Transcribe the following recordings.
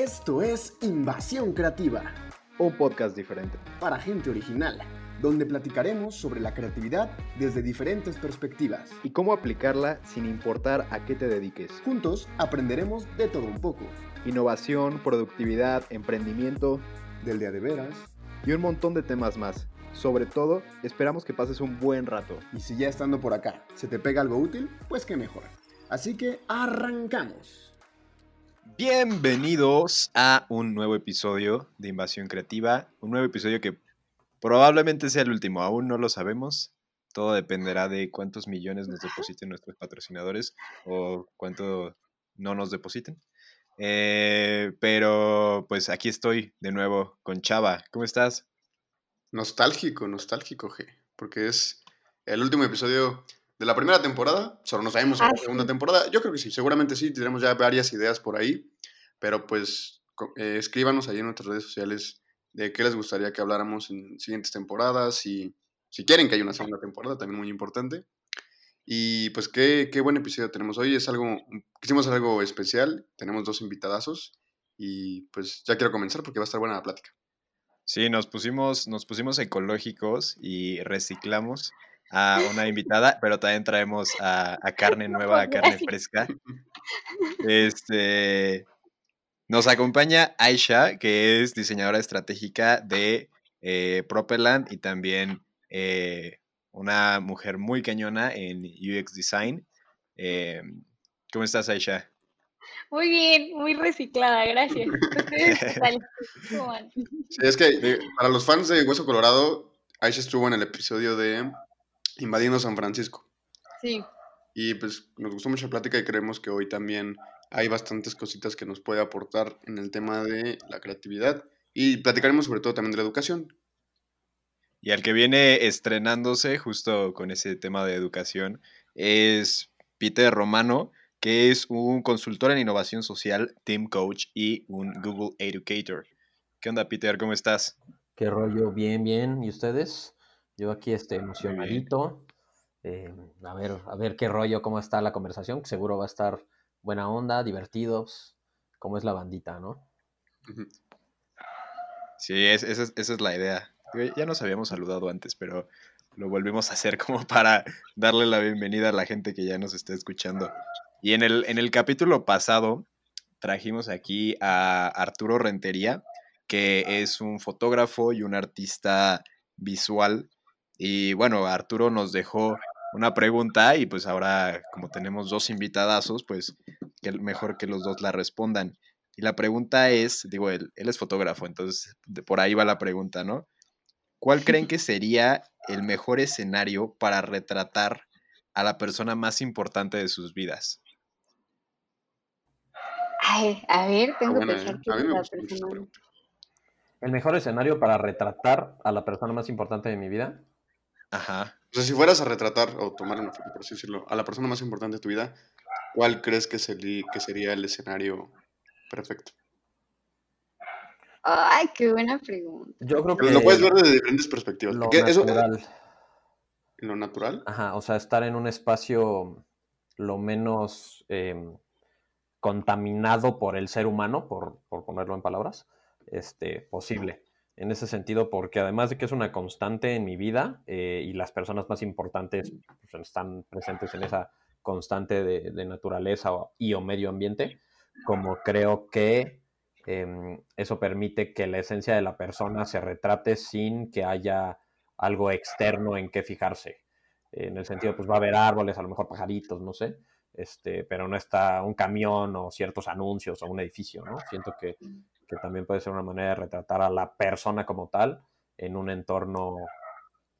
Esto es Invasión Creativa, Un podcast diferente. para gente original, donde platicaremos sobre la creatividad desde diferentes perspectivas. Y cómo aplicarla sin importar a qué te dediques. Juntos aprenderemos de todo un poco, Innovación, productividad, emprendimiento del día de veras. y un montón de temas más. Sobre todo, esperamos que pases un buen rato. Y si ya estando por acá se te pega algo útil, pues qué mejor. Así que arrancamos. Bienvenidos a un nuevo episodio de Invasión Creativa, un nuevo episodio que probablemente sea el último, aún no lo sabemos. Todo dependerá de cuántos millones nos depositen nuestros patrocinadores o cuánto no nos depositen. Eh, pero pues aquí estoy de nuevo con Chava. ¿Cómo estás? Nostálgico, nostálgico, G. Porque es el último episodio de la primera temporada. Solo no sabemos Ah, la segunda sí. temporada. Yo creo que sí, seguramente sí. Tenemos ya varias ideas por ahí. Pero pues eh, escríbanos ahí en nuestras redes sociales de qué les gustaría que habláramos en siguientes temporadas. Y si quieren que haya una segunda temporada, también muy importante. Y pues qué, qué buen episodio tenemos hoy. Es algo, hacer algo especial. Tenemos dos invitadazos. Y pues ya quiero comenzar porque va a estar buena la plática. Sí, nos pusimos, nos pusimos ecológicos y reciclamos a una invitada, pero también traemos a, a carne nueva, a carne fresca. Este, nos acompaña Aisha, que es diseñadora estratégica de eh, y también eh, una mujer muy cañona en UX Design. Eh, ¿Cómo estás, Aisha? Muy bien, muy reciclada, gracias. Es que para los fans de Hueso Colorado, Aisha estuvo en el episodio de Invadiendo San Francisco. Sí, Y pues nos gustó mucho la plática y creemos que hoy también hay bastantes cositas que nos puede aportar en el tema de la creatividad. Y platicaremos sobre todo también de la educación. Y al que viene estrenándose justo con ese tema de educación es Peter Romano, que es un consultor en innovación social, team coach y un Google Educator. ¿Qué onda, Peter? ¿Cómo estás? ¿Qué rollo? Bien, bien. ¿Y ustedes? Yo aquí este, emocionadito. Eh, a ver, a ver qué rollo, cómo está la conversación, que seguro va a estar buena onda, divertidos, como es la bandita, ¿no? Sí, es- esa, es, esa es la idea. Ya nos habíamos saludado antes, pero lo volvemos a hacer como para darle la bienvenida a la gente que ya nos está escuchando. Y en el, en el capítulo pasado trajimos aquí a Arturo Rentería, que es un fotógrafo y un artista visual. Y bueno, Arturo nos dejó una pregunta y pues ahora como tenemos dos invitadazos, pues que mejor que los dos la respondan. Y la pregunta es, digo, él, él es fotógrafo, entonces de por ahí va la pregunta, ¿no? ¿Cuál creen que sería el mejor escenario para retratar a la persona más importante de sus vidas? Ay, a ver, tengo que pensar ¿eh? mí es la persona. pregunta. El mejor escenario para retratar a la persona más importante de mi vida. Ajá. O sea, si fueras a retratar o tomar una foto, por así decirlo, a la persona más importante de tu vida, ¿cuál crees que, sería, que sería el escenario perfecto? Ay, qué buena pregunta. Yo creo Pero que lo puedes ver desde diferentes perspectivas. lo eso, natural. en lo natural, Ajá, o sea, estar en un espacio lo menos em, contaminado por el ser humano, por, por ponerlo en palabras, este, posible. En ese sentido, porque además de que es una constante en mi vida eh, y las personas más importantes pues, están presentes en esa constante de, de naturaleza o- y o medio ambiente, como creo que em, eso permite que la esencia de la persona se retrate sin que haya algo externo en qué fijarse en el sentido, pues va a haber árboles, a lo mejor pajaritos, no sé, este, pero no está un camión o ciertos anuncios o un edificio, ¿no? Siento que, que también puede ser una manera de retratar a la persona como tal en un entorno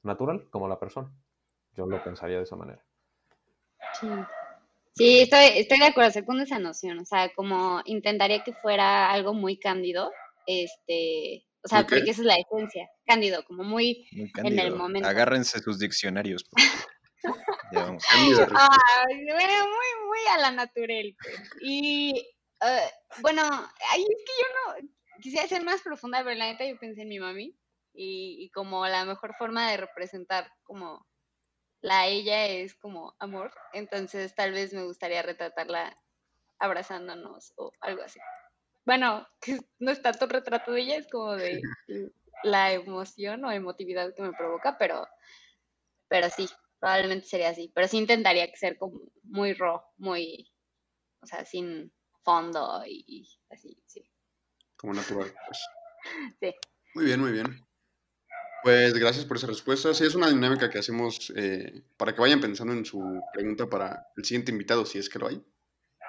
natural, como la persona. Yo lo pensaría de esa manera. Sí, Sí, estoy, estoy de acuerdo, segundo esa noción. O sea, como intentaría que fuera algo muy cándido. Este, o sea, porque esa es la esencia. Cándido, como muy. Muy el cándido. momento. Agárrense sus diccionarios. porque ya vamos. Ay, bueno, muy, muy a la natural. pues. Y eh, bueno, ahí es que yo no quisiera ser más profunda, pero la neta yo pensé en mi mami y, y como la mejor forma de representar como la ella es como amor, entonces tal vez me gustaría retratarla abrazándonos o algo así. bueno, que no es tanto retrato de ella, es como de la emoción o emotividad que me provoca, pero, pero sí, probablemente sería así. Pero sí intentaría ser como muy raw, muy, o sea, sin fondo y, así, sí. Como natural, pues. Sí. Muy bien, muy bien. Pues gracias por esa respuesta. Sí, es una dinámica que hacemos eh, para que vayan pensando en su pregunta para el siguiente invitado, si es que lo hay.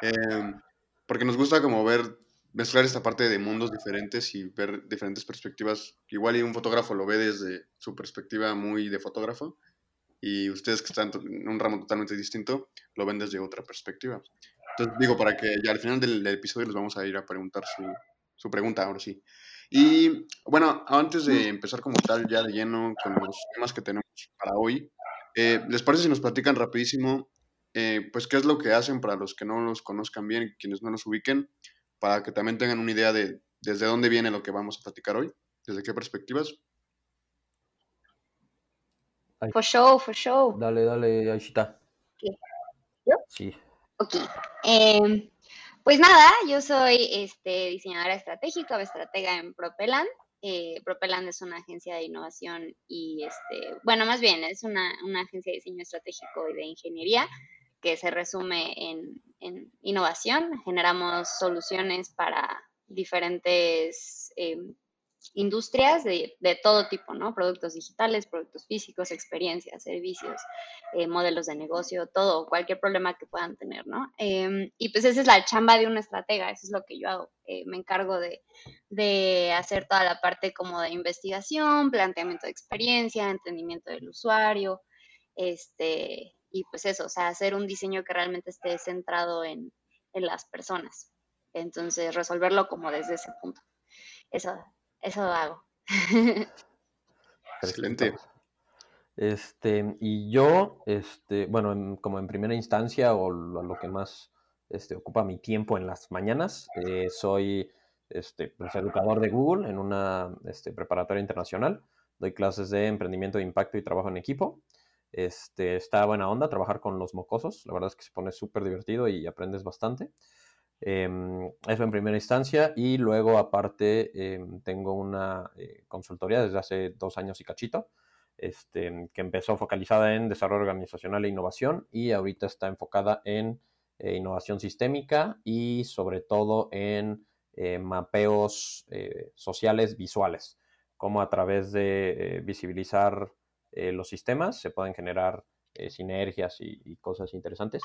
Em, porque nos gusta como ver, mezclar esta parte de mundos diferentes y ver diferentes perspectivas. Igual y un fotógrafo lo ve desde su perspectiva muy de fotógrafo y ustedes que están en un ramo totalmente distinto lo ven desde otra perspectiva. Entonces digo, para que ya al final del, episodio les vamos a ir a preguntar su, su pregunta, ahora sí. Y bueno, antes de empezar como tal, ya de lleno con los temas que tenemos para hoy, eh, ¿les parece si nos platican rapidísimo, eh, pues qué es lo que hacen para los que no los conozcan bien, quienes no los ubiquen, para que también tengan una idea de desde dónde viene lo que vamos a platicar hoy, desde qué perspectivas? For show, for show. Dale, dale, Aishita. ¿Yo? Sí. Ok. Eh, pues nada, yo soy este, diseñadora estratégica o estratega en Propeland. Eh, Propeland es una agencia de innovación y, este, bueno, más bien es una, agencia de diseño estratégico y de ingeniería que se resume en, innovación. Generamos soluciones para diferentes eh, industrias de, todo tipo, ¿no? Productos digitales, productos físicos, experiencias, servicios, eh, modelos de negocio, todo, cualquier problema que puedan tener, ¿no? Em, y pues esa es la chamba de un estratega, eso es lo que yo hago. Eh, me encargo de, de, hacer toda la parte como de investigación, planteamiento de experiencia, entendimiento del usuario, este, y pues eso, o sea, hacer un diseño que realmente esté centrado en, en las personas. Entonces, resolverlo como desde ese punto. Eso, eso hago. Excelente. Este, y yo, este, bueno, como en primera instancia o lo, que más este, ocupa mi tiempo en las mañanas, eh, soy este, pues, educador de Google en una este, preparatoria internacional. Doy clases de emprendimiento de impacto y trabajo en equipo. Este, está buena onda trabajar con los mocosos. La verdad es que se pone súper divertido y aprendes bastante. Eh, eso en primera instancia y luego aparte em, tengo una eh, consultoría desde hace dos años y cachito, este, que empezó focalizada en desarrollo organizacional e innovación y ahorita está enfocada en eh, innovación sistémica y sobre todo en eh, mapeos sociales visuales, como a través de visibilizar los sistemas se pueden generar sinergias y cosas interesantes.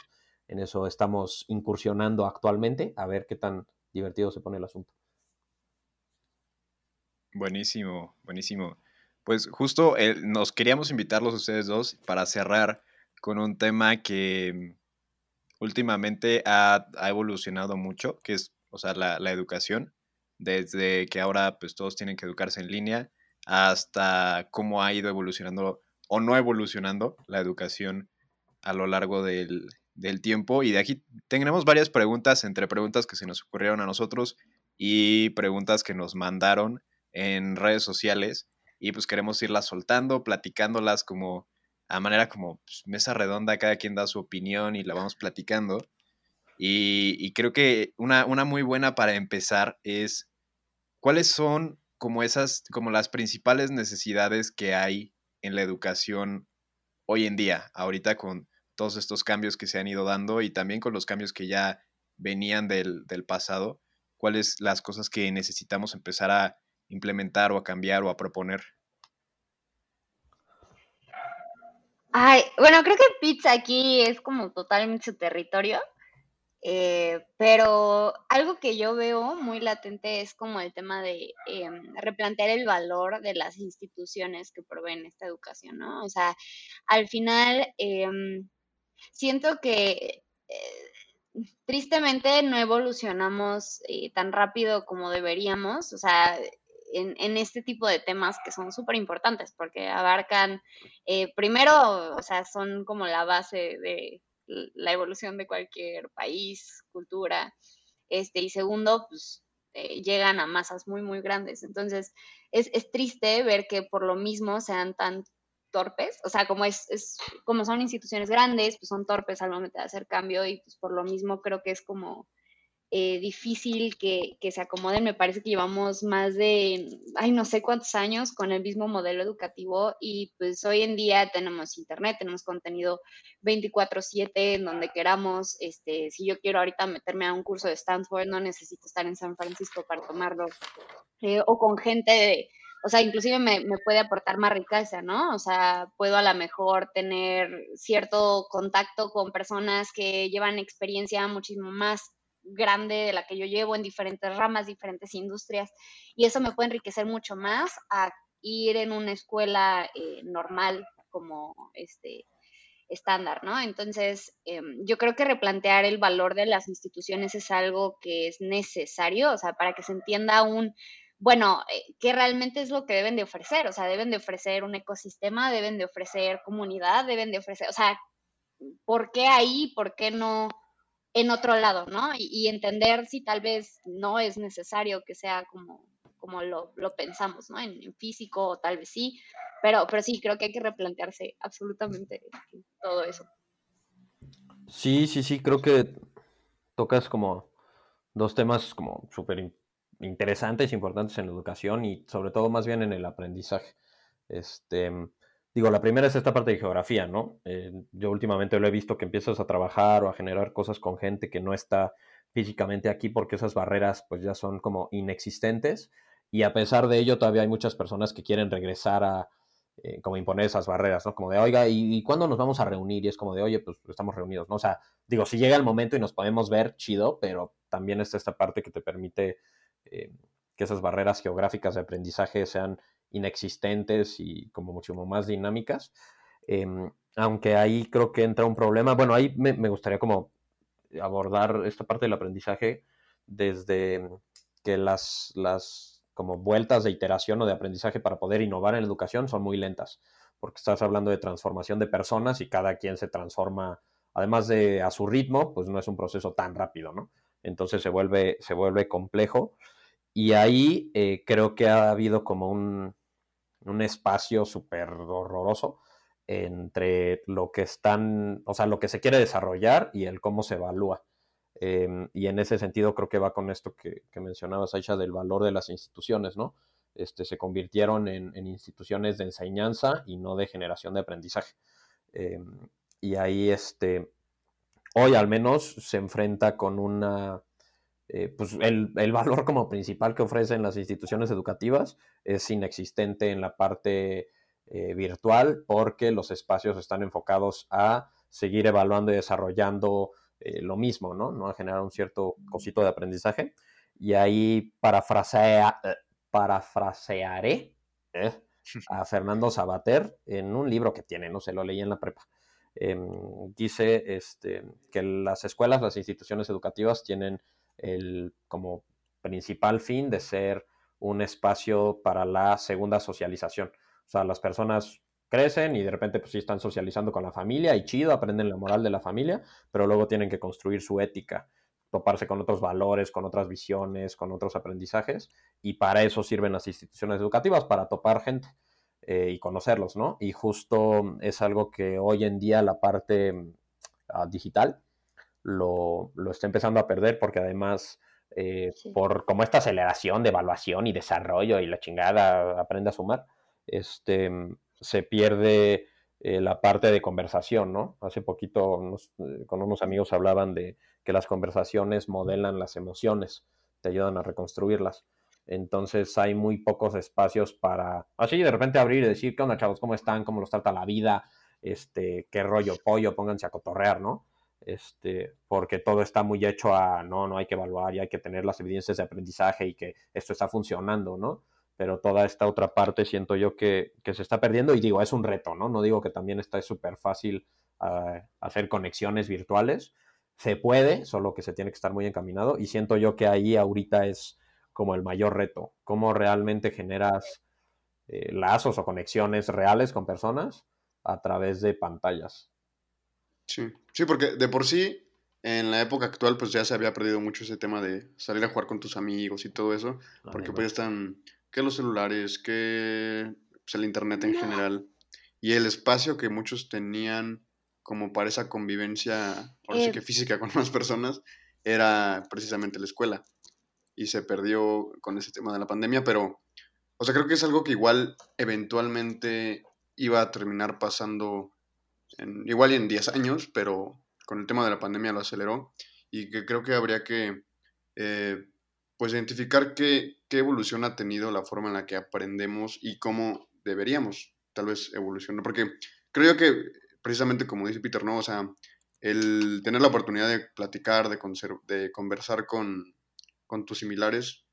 En eso estamos incursionando actualmente, a ver qué tan divertido se pone el asunto. Buenísimo, buenísimo. Pues justo nos queríamos invitarlos ustedes dos para cerrar con un tema que últimamente ha, evolucionado mucho, que es, o sea, la, la, educación, desde que ahora pues todos tienen que educarse en línea hasta cómo ha ido evolucionando o no evolucionando la educación a lo largo del, del tiempo. Y de aquí tenemos varias preguntas, entre preguntas que se nos ocurrieron a nosotros y preguntas que nos mandaron en redes sociales. Y pues queremos irlas soltando, platicándolas como a manera como pues, mesa redonda, cada quien da su opinión y la vamos platicando. Y, creo que una, una muy buena para empezar es cuáles son como esas, como las principales necesidades que hay en la educación hoy en día, ahorita con todos estos cambios que se han ido dando y también con los cambios que ya venían del, pasado, cuáles las cosas que necesitamos empezar a implementar o a cambiar o a proponer. Ay, bueno, creo que pizza aquí es como totalmente su territorio, eh, pero algo que yo veo muy latente es como el tema de em, replantear el valor de las instituciones que proveen esta educación, ¿no? O sea, al final, em, siento que eh, tristemente no evolucionamos eh, tan rápido como deberíamos, o sea, en, este tipo de temas que son súper importantes porque abarcan, eh, primero, o sea, son como la base de la evolución de cualquier país, cultura, este, y segundo, pues llegan a masas muy, muy grandes. Entonces, es, es, triste ver que por lo mismo sean tan torpes, o sea, como es, es, como son instituciones grandes, pues son torpes al momento de hacer cambio y pues por lo mismo creo que es como eh, difícil que, que, se acomoden. Me parece que llevamos más de, ay, no sé cuántos años con el mismo modelo educativo y pues hoy en día tenemos internet, tenemos contenido 24/7 en donde queramos. Este, si yo quiero ahorita meterme a un curso de Stanford, no necesito estar en San Francisco para tomarlo. Eh, o con gente de, o sea, inclusive me, puede aportar más riqueza, ¿no? O sea, puedo a lo mejor tener cierto contacto con personas que llevan experiencia muchísimo más grande de la que yo llevo en diferentes ramas, diferentes industrias, y eso me puede enriquecer mucho más a ir en una escuela eh, normal como este estándar, ¿no? Entonces, eh, yo creo que replantear el valor de las instituciones es algo que es necesario, o sea, para que se entienda un bueno, eh, ¿qué realmente es lo que deben de ofrecer? O sea, deben de ofrecer un ecosistema, deben de ofrecer comunidad, deben de ofrecer, o sea, ¿por qué ahí? ¿Por qué no en otro lado, no? Y, entender si tal vez no es necesario que sea como, como lo, lo pensamos, ¿no? En, físico, o tal vez sí, pero, pero sí, creo que hay que replantearse absolutamente todo eso. Sí, sí, sí, creo que tocas como dos temas como súper interesantes, importantes en la educación y sobre todo más bien en el aprendizaje. Este, digo, la primera es esta parte de geografía, ¿no? Eh, yo últimamente lo he visto que empiezas a trabajar o a generar cosas con gente que no está físicamente aquí porque esas barreras pues ya son como inexistentes y a pesar de ello todavía hay muchas personas que quieren regresar a eh, como imponer esas barreras, ¿no? Como de, oiga, ¿y, cuándo nos vamos a reunir? Y es como de, oye, pues estamos reunidos, ¿no? O sea, digo, si llega el momento y nos podemos ver, chido, pero también está esta parte que te permite eh, que esas barreras geográficas de aprendizaje sean inexistentes y como mucho más dinámicas. Em, aunque ahí creo que entra un problema. Bueno, ahí me, gustaría como abordar esta parte del aprendizaje desde que las, las como vueltas de iteración o de aprendizaje para poder innovar en la educación son muy lentas, porque estás hablando de transformación de personas y cada quien se transforma, además de a su ritmo, pues no es un proceso tan rápido, ¿no? Entonces se vuelve, se vuelve complejo. Y ahí eh, creo que ha habido como un, un espacio súper horroroso entre lo que están, o sea, lo que se quiere desarrollar y el cómo se evalúa. Em, y en ese sentido creo que va con esto que, que, mencionabas, Aisha, del valor de las instituciones, ¿no? Este, se convirtieron en, instituciones de enseñanza y no de generación de aprendizaje. Em, y ahí, este, hoy al menos se enfrenta con una, eh, pues el, valor como principal que ofrecen las instituciones educativas es inexistente en la parte eh, virtual porque los espacios están enfocados a seguir evaluando y desarrollando eh, lo mismo, ¿no? ¿no? A generar un cierto cosito de aprendizaje. Y ahí parafrasea, parafrasearé a Fernando Sabater en un libro que tiene, no se lo leí en la prepa. Em, dice este, que las escuelas, las instituciones educativas tienen el como principal fin de ser un espacio para la segunda socialización. O sea, las personas crecen y de repente pues sí están socializando con la familia y chido, aprenden la moral de la familia, pero luego tienen que construir su ética, toparse con otros valores, con otras visiones, con otros aprendizajes y para eso sirven las instituciones educativas, para topar gente eh, y conocerlos, ¿no? Y justo es algo que hoy en día la parte ah, digital lo, está empezando a perder porque además eh, por como esta aceleración de evaluación y desarrollo y la chingada aprende a sumar, este, se pierde eh, la parte de conversación, ¿no? Hace poquito eh, con unos amigos hablaban de que las conversaciones modelan las emociones, te ayudan a reconstruirlas. Entonces hay muy pocos espacios para así de repente abrir y decir, ¿qué onda, chavos? ¿Cómo están? ¿Cómo los trata la vida? Este, qué rollo pollo, pónganse a cotorrear, ¿no? Este, porque todo está muy hecho a, no, no hay que evaluar y hay que tener las evidencias de aprendizaje y que esto está funcionando, ¿no? Pero toda esta otra parte siento yo que, se está perdiendo y digo, es un reto, ¿no? No digo que también está súper fácil ah, hacer conexiones virtuales, se puede, solo que se tiene que estar muy encaminado y siento yo que ahí ahorita es como el mayor reto, cómo realmente generas eh, lazos o conexiones reales con personas a través de pantallas. Sí, sí, porque de por sí, en la época actual, pues ya se había perdido mucho ese tema de salir a jugar con tus amigos y todo eso, porque pues ya están, que los celulares, que pues, el internet en general, y el espacio que muchos tenían como para esa convivencia, ahora sí eh, que física con más personas, era precisamente la escuela. Y se perdió con ese tema de la pandemia, pero, o sea, creo que es algo que igual eventualmente iba a terminar pasando en, igual en 10 años, pero con el tema de la pandemia lo aceleró y que creo que habría que eh, pues identificar qué, qué evolución ha tenido la forma en la que aprendemos y cómo deberíamos tal vez evolucionar, porque creo que precisamente como dice Peter, ¿no? O sea, el tener la oportunidad de platicar, de, de conversar con, con, tus similares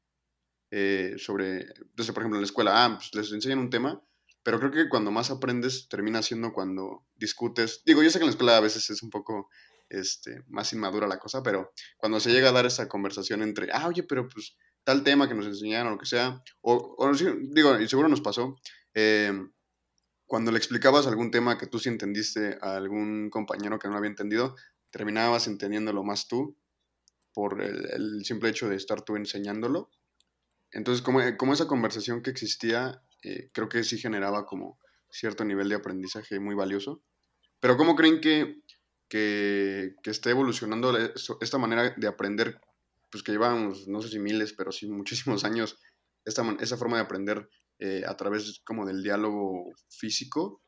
eh, sobre, desde por ejemplo en la escuela, ah, pues les enseñan un tema, pero creo que cuando más aprendes termina siendo cuando discutes. Digo, yo sé que en la escuela a veces es un poco este, más inmadura la cosa, pero cuando se llega a dar esa conversación entre, ah, oye, pero pues tal tema que nos enseñaron o lo que sea, o, o digo, y seguro nos pasó, eh, cuando le explicabas algún tema que tú sí entendiste a algún compañero que no había entendido, terminabas entendiéndolo más tú por el, simple hecho de estar tú enseñándolo. Entonces, como, como esa conversación que existía, eh, creo que sí generaba como cierto nivel de aprendizaje muy valioso. Pero ¿cómo creen que, que, que esté evolucionando esta manera de aprender? Pues que llevamos, no sé si miles, pero sí muchísimos años, esta, esa forma de aprender eh, a través como del diálogo físico,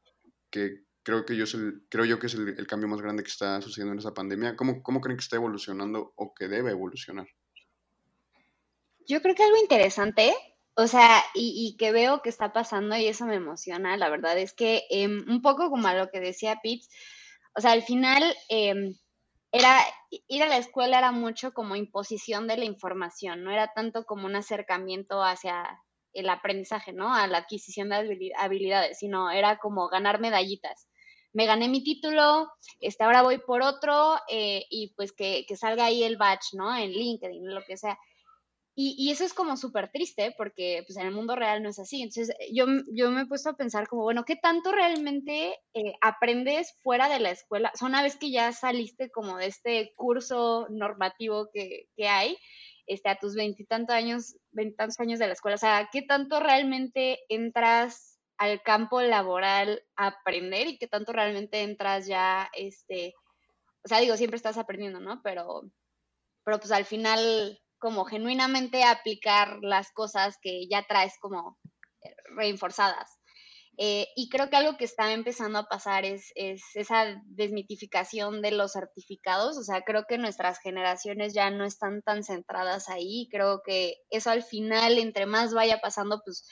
que creo, que yo, es el, creo yo que es el, cambio más grande que está sucediendo en esa pandemia. ¿Cómo, ¿Cómo creen que está evolucionando o que debe evolucionar? Yo creo que algo interesante, o sea, y, que veo que está pasando y eso me emociona, la verdad es que em, un poco como a lo que decía Pete, o sea, al final em, era ir a la escuela era mucho como imposición de la información, no era tanto como un acercamiento hacia el aprendizaje, ¿no? A la adquisición de habilidades, sino era como ganar medallitas. Me gané mi título, este, ahora voy por otro eh, y pues que, salga ahí el batch, ¿no? En LinkedIn, lo que sea. Y, eso es como súper triste porque pues en el mundo real no es así. Entonces yo, yo me he puesto a pensar como, bueno, ¿qué tanto realmente eh, aprendes fuera de la escuela? O sea, una vez que ya saliste como de este curso normativo que, que hay, este, a tus veintitantos años, veintitantos años de la escuela? O sea, ¿qué tanto realmente entras al campo laboral a aprender y qué tanto realmente entras ya, este, o sea, digo, siempre estás aprendiendo, ¿no? Pero, pero pues al final, como genuinamente aplicar las cosas que ya traes como reforzadas. Eh, y creo que algo que está empezando a pasar es, esa desmitificación de los certificados. O sea, creo que nuestras generaciones ya no están tan centradas ahí. Creo que eso al final, entre más vaya pasando, pues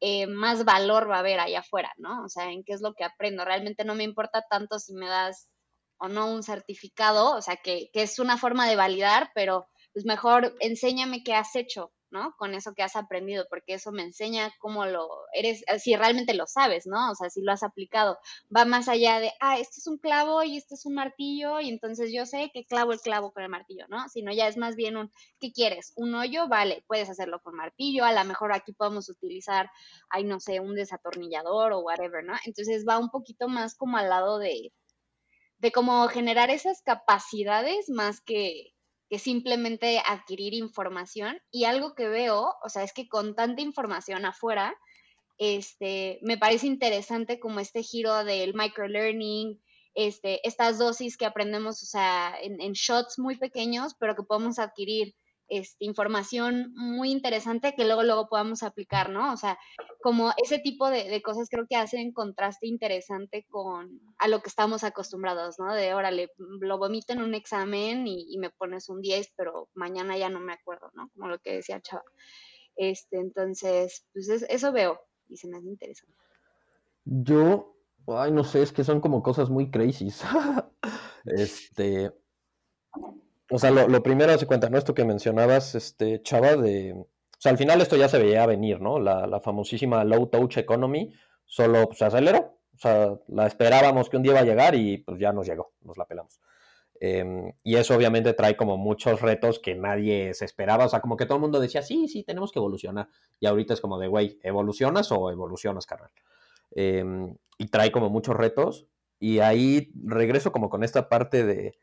eh, más valor va a haber allá afuera, ¿no? O sea, en qué es lo que aprendo. Realmente no me importa tanto si me das o no un certificado, o sea, que es una forma de validar, pero pues mejor enséñame qué has hecho, ¿no? Con eso que has aprendido, porque eso me enseña cómo lo eres, eh, si realmente lo sabes, ¿no? O sea, si lo has aplicado. Va más allá de, ah, este es un clavo y este es un martillo, y entonces yo sé que clavo el clavo con el martillo, ¿no? Sino ya es más bien un, ¿qué quieres? ¿Un hoyo? Vale, puedes hacerlo con martillo, a lo mejor aquí podemos utilizar, ay, no sé, un desatornillador o whatever, ¿no? Entonces va un poquito más como al lado de, de cómo generar esas capacidades más que que simplemente adquirir información. Y algo que veo, o sea, es que con tanta información afuera, este, me parece interesante como este giro del microlearning, este, estas dosis que aprendemos, o sea, en, en shots muy pequeños, pero que podemos adquirir este, información muy interesante que luego, luego podamos aplicar, ¿no? O sea, como ese tipo de, cosas creo que hacen contraste interesante con a lo que estamos acostumbrados, ¿no? De, órale, lo vomito en un examen y, me pones un 10, pero mañana ya no me acuerdo, ¿no? Como lo que decía Chava. Este, entonces, pues eso veo y se me hace interesante. Yo, ay, no sé, es que son como cosas muy crazy. este, o sea, lo, primero se cuenta, ¿no? Esto que mencionabas, este, Chava, de... O sea, al final esto ya se veía venir, ¿no? La, famosísima low touch economy solo pues, se aceleró. O sea, la esperábamos que un día iba a llegar y pues ya nos llegó, nos la pelamos. Em, y eso obviamente trae como muchos retos que nadie se esperaba. O sea, como que todo el mundo decía, sí, sí, tenemos que evolucionar. Y ahorita es como de, güey, ¿evolucionas o evolucionas, carnal? Em, y trae como muchos retos. Y ahí regreso como con esta parte de,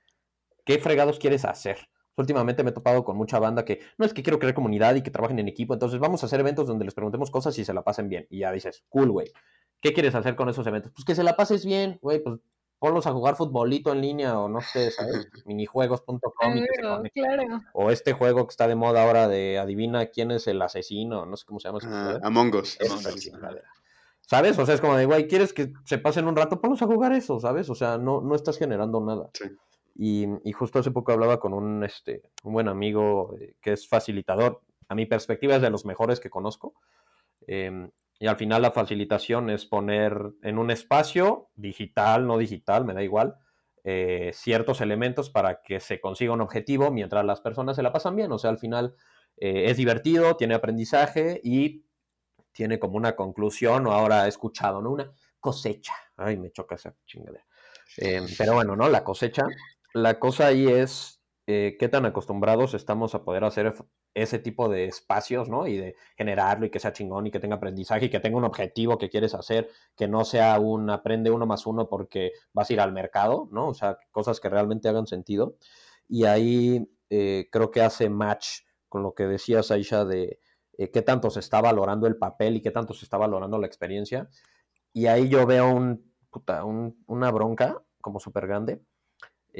¿Qué fregados quieres hacer? Últimamente me he topado con mucha banda que no es que quiero crear comunidad y que trabajen en equipo, entonces vamos a hacer eventos donde les preguntemos cosas y se la pasen bien. Y ya dices, cool, güey. ¿Qué quieres hacer con esos eventos? Pues que se la pases bien, güey, pues ponlos a jugar futbolito en línea o no sé, ¿sabes? Minijuegos.com Claro, claro. O este juego que está de moda ahora de adivina quién es el asesino, no sé cómo se llama esa chingadera. Among Us. Among Us. ¿Sabes? O sea, es como de, güey, ¿quieres que se pasen un rato? Ponlos a jugar eso, ¿sabes? O sea, no, no estás generando nada. Sí. Y, justo hace poco hablaba con un, este, un buen amigo eh, que es facilitador. A mi perspectiva es de los mejores que conozco. Em, y al final la facilitación es poner en un espacio, digital, no digital, me da igual, eh, ciertos elementos para que se consiga un objetivo mientras las personas se la pasan bien. O sea, al final eh, es divertido, tiene aprendizaje y tiene como una conclusión, o ahora he escuchado, ¿no? Una cosecha. Ay, me choca esa chingadera. Em, pero bueno, ¿no? La cosecha. La cosa ahí es eh, qué tan acostumbrados estamos a poder hacer ese tipo de espacios, ¿no? Y de generarlo y que sea chingón y que tenga aprendizaje y que tenga un objetivo que quieres hacer, que no sea un aprende uno más uno porque vas a ir al mercado, ¿no? O sea, cosas que realmente hagan sentido. Y ahí eh, creo que hace match con lo que decías, Aisha, de eh, qué tanto se está valorando el papel y qué tanto se está valorando la experiencia. Y ahí yo veo una bronca como súper grande.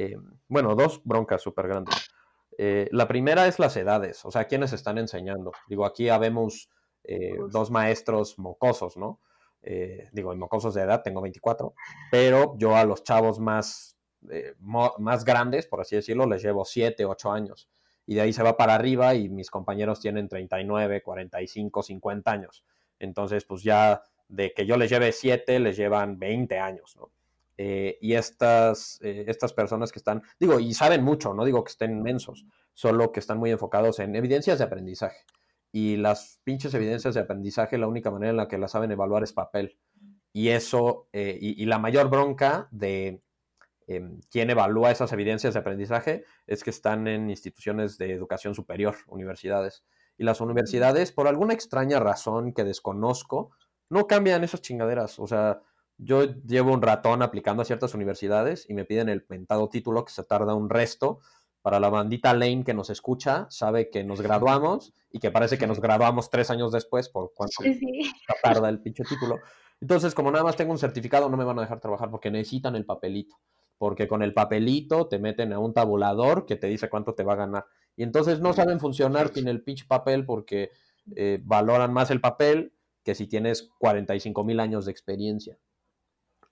Eh, bueno, dos broncas súper grandes. Eh, la primera es las edades, o sea, quiénes están enseñando. Digo, aquí habemos eh, dos maestros mocosos, ¿no? Digo, y mocosos de edad, tengo 24, pero yo a los chavos más, más grandes, por así decirlo, les llevo 7, 8 años. Y de ahí se va para arriba y mis compañeros tienen 39, 45, 50 años. Entonces, pues ya de que yo les lleve 7, les llevan 20 años, ¿no? Eh, y estas, eh, estas personas que están, digo, y saben mucho, no digo que estén mensos, solo que están muy enfocados en evidencias de aprendizaje. Y las pinches evidencias de aprendizaje, la única manera en la que las saben evaluar es papel. Y eso, eh, y, y la mayor bronca de em, quién evalúa esas evidencias de aprendizaje es que están en instituciones de educación superior, universidades. Y las universidades, por alguna extraña razón que desconozco, no cambian esas chingaderas. O sea, yo llevo un ratón aplicando a ciertas universidades y me piden el mentado título que se tarda un resto. Para la bandita Lane que nos escucha, sabe que nos graduamos y que parece que nos graduamos tres años después por cuánto Sí, tarda el pinche título. Entonces, como nada más tengo un certificado, no me van a dejar trabajar porque necesitan el papelito. Porque con el papelito te meten a un tabulador que te dice cuánto te va a ganar. Y entonces no saben funcionar sin el pinche papel porque eh, valoran más el papel que si tienes 45 mil años de experiencia.